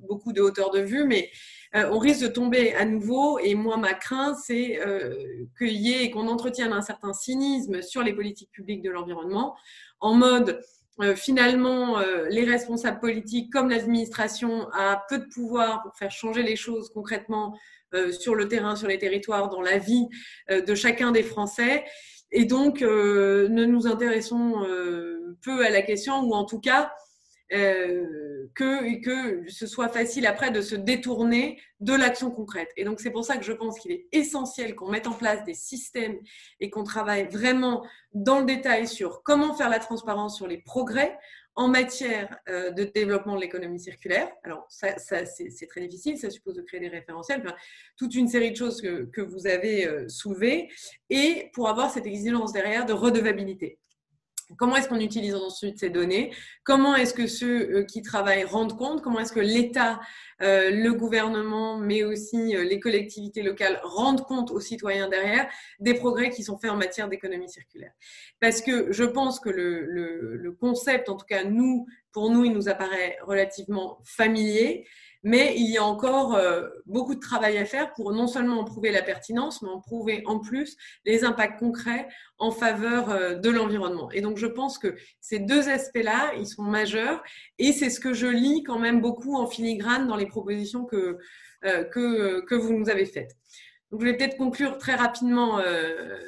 beaucoup de hauteur de vue, mais euh, on risque de tomber à nouveau, et moi ma crainte c'est euh, qu'il y ait qu'on entretienne un certain cynisme sur les politiques publiques de l'environnement, en mode euh, finalement les responsables politiques comme l'administration a peu de pouvoir pour faire changer les choses concrètement sur le terrain, sur les territoires, dans la vie de chacun des Français. Et donc, ne nous intéressons peu à la question, ou en tout cas, euh, que, que ce soit facile après de se détourner de l'action concrète. Et donc c'est pour ça que je pense qu'il est essentiel qu'on mette en place des systèmes et qu'on travaille vraiment dans le détail sur comment faire la transparence sur les progrès en matière euh, de développement de l'économie circulaire. Alors ça, c'est très difficile, ça suppose de créer des référentiels, toute une série de choses que, que vous avez euh, soulevées, et pour avoir cette exigence derrière de redevabilité. Comment est-ce qu'on utilise ensuite ces données? Comment est-ce que ceux euh, qui travaillent rendent compte? Comment est-ce que l'État, euh, le gouvernement, mais aussi euh, les collectivités locales rendent compte aux citoyens derrière des progrès qui sont faits en matière d'économie circulaire? Parce que je pense que le, le concept, en tout cas nous, pour nous, il nous apparaît relativement familier mais il y a encore euh, beaucoup de travail à faire pour non seulement en prouver la pertinence, mais en prouver en plus les impacts concrets en faveur euh, de l'environnement. Et donc, je pense que ces deux aspects-là, ils sont majeurs, et c'est ce que je lis quand même beaucoup en filigrane dans les propositions que, euh, que, vous nous avez faites. Donc, je vais peut-être conclure très rapidement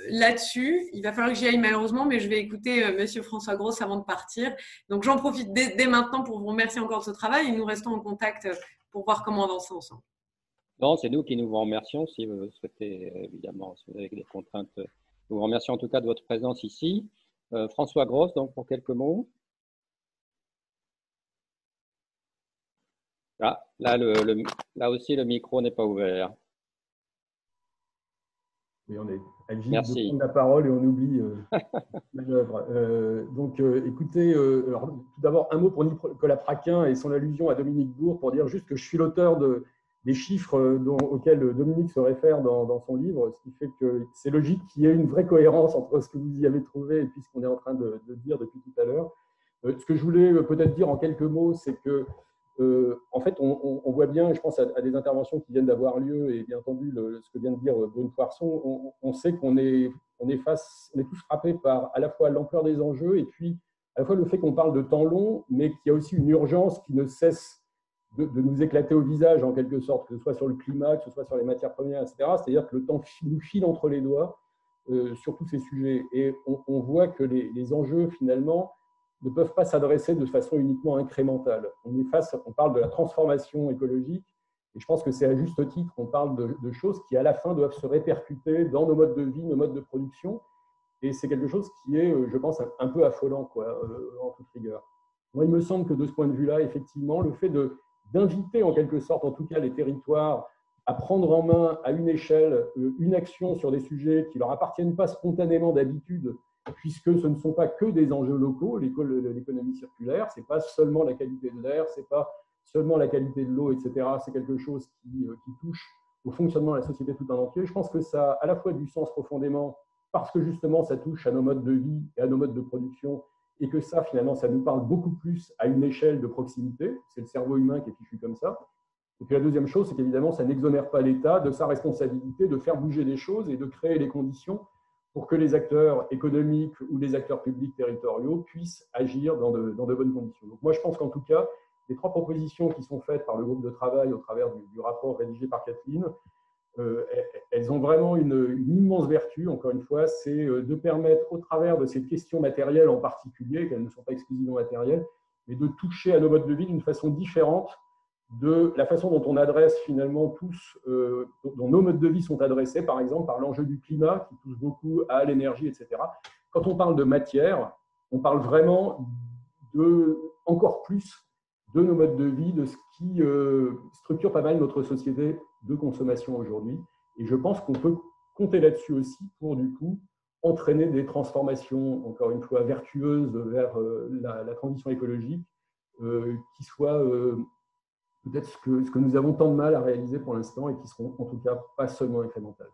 là-dessus. Il va falloir que j'y aille malheureusement, mais je vais écouter euh, Monsieur François Gross avant de partir. Donc, j'en profite dès, dès, maintenant pour vous remercier encore de ce travail et nous restons en contact pour voir comment avancer ensemble. Non, c'est nous qui nous vous remercions si vous souhaitez, évidemment, si vous avez des contraintes. Nous vous remercions en tout cas de votre présence ici. Euh, François Grosse, donc pour quelques mots. Ah, là, là aussi, le micro n'est pas ouvert. Oui, on est. Merci. de prendre la parole et on oublie euh, l'œuvre. Euh, donc, euh, écoutez, alors, tout d'abord, un mot pour Nicolas Praquin et son allusion à Dominique Bourg pour dire juste que je suis l'auteur de, des chiffres dont, auxquels Dominique se réfère dans, dans, son livre, ce qui fait que c'est logique qu'il y ait une vraie cohérence entre ce que vous y avez trouvé et puis ce qu'on est en train de, de, dire depuis tout à l'heure. ce que je voulais peut-être dire en quelques mots, c'est que euh, en fait, on, voit bien, je pense à, des interventions qui viennent d'avoir lieu, et bien entendu, ce que vient de dire Brune Poisson, on, sait qu'on est, on est, face, on est tous frappés par à la fois l'ampleur des enjeux et puis à la fois le fait qu'on parle de temps long, mais qu'il y a aussi une urgence qui ne cesse de, nous éclater au visage en quelque sorte, que ce soit sur le climat, que ce soit sur les matières premières, etc. C'est-à-dire que le temps nous file entre les doigts euh, sur tous ces sujets. Et on, voit que les enjeux, finalement, ne peuvent pas s'adresser de façon uniquement incrémentale. On parle de la transformation écologique, et je pense que c'est à juste titre qu'on parle de, choses qui, à la fin, doivent se répercuter dans nos modes de vie, nos modes de production, et c'est quelque chose qui est, je pense, un, peu affolant, quoi, euh, en toute rigueur. Moi, il me semble que de ce point de vue-là, effectivement, le fait d'inviter en quelque sorte, en tout cas, les territoires à prendre en main à une échelle euh, une action sur des sujets qui leur appartiennent pas spontanément d'habitude, puisque ce ne sont pas que des enjeux locaux, l'économie circulaire, ce n'est pas seulement la qualité de l'air, ce n'est pas seulement la qualité de l'eau, etc. C'est quelque chose qui, euh, qui, touche au fonctionnement de la société tout en entier. Je pense que ça a à la fois du sens profondément parce que justement ça touche à nos modes de vie et à nos modes de production et que ça finalement ça nous parle beaucoup plus à une échelle de proximité. C'est le cerveau humain qui est fichu comme ça. Et puis la deuxième chose, c'est qu'évidemment ça n'exonère pas l'État de sa responsabilité de faire bouger les choses et de créer les conditions pour que les acteurs économiques ou les acteurs publics territoriaux puissent agir dans de, bonnes conditions. Donc moi, je pense qu'en tout cas, les trois propositions qui sont faites par le groupe de travail au travers du, rapport rédigé par Kathleen, euh, elles ont vraiment une, immense vertu, encore une fois, c'est euh, de permettre, au travers de ces questions matérielles en particulier, qu'elles ne sont pas exclusivement matérielles, mais de toucher à nos modes de vie d'une façon différente de la façon dont on adresse finalement tous, euh, dont nos modes de vie sont adressés, par exemple, par l'enjeu du climat qui touche beaucoup à l'énergie, etc. Quand on parle de matière, on parle vraiment de, encore plus de nos modes de vie, de ce qui euh, structure pas mal notre société de consommation aujourd'hui. Et je pense qu'on peut compter là-dessus aussi pour, du coup, entraîner des transformations, encore une fois, vertueuses vers euh, la, la, transition écologique, qui soient peut-être ce que, nous avons tant de mal à réaliser pour l'instant et qui seront en tout cas pas seulement incrémentales.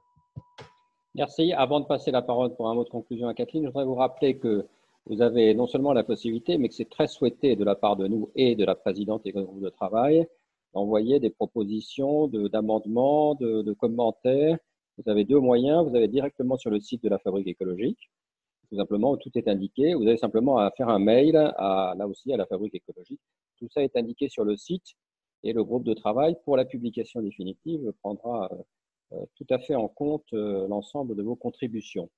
Merci. Avant de passer la parole pour un mot de conclusion à Kathleen, je voudrais vous rappeler que vous avez non seulement la possibilité, mais que c'est très souhaité de la part de nous et de la présidente et du groupe de travail d'envoyer des propositions d'amendements, de, commentaires. Vous avez deux moyens. Vous avez directement sur le site de la Fabrique écologique, tout simplement, où tout est indiqué. Vous avez simplement à faire un mail là aussi à la Fabrique écologique. Tout ça est indiqué sur le site et le groupe de travail, pour la publication définitive, prendra euh, tout à fait en compte euh, l'ensemble de vos contributions.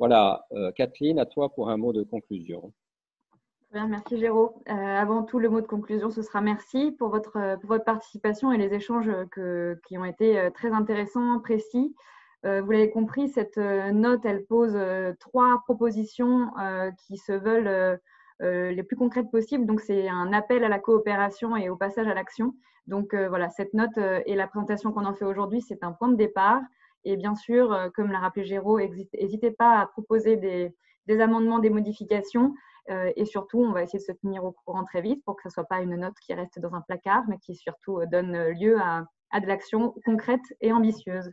Voilà, euh, Kathleen, à toi pour un mot de conclusion. Bien, merci Géraud. avant tout, le mot de conclusion, ce sera merci pour votre, pour votre participation et les échanges qui ont été très intéressants, précis. vous l'avez compris, cette note, elle pose trois propositions qui se veulent euh, les plus concrètes possibles. Donc, c'est un appel à la coopération et au passage à l'action. Donc, euh, voilà, cette note euh, et la présentation qu'on en fait aujourd'hui, c'est un point de départ. Et bien sûr, comme l'a rappelé Géraud, n'hésitez pas à proposer des, amendements, des modifications. et surtout, on va essayer de se tenir au courant très vite pour que ce ne soit pas une note qui reste dans un placard, mais qui surtout donne lieu à, à de l'action concrète et ambitieuse.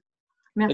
Merci.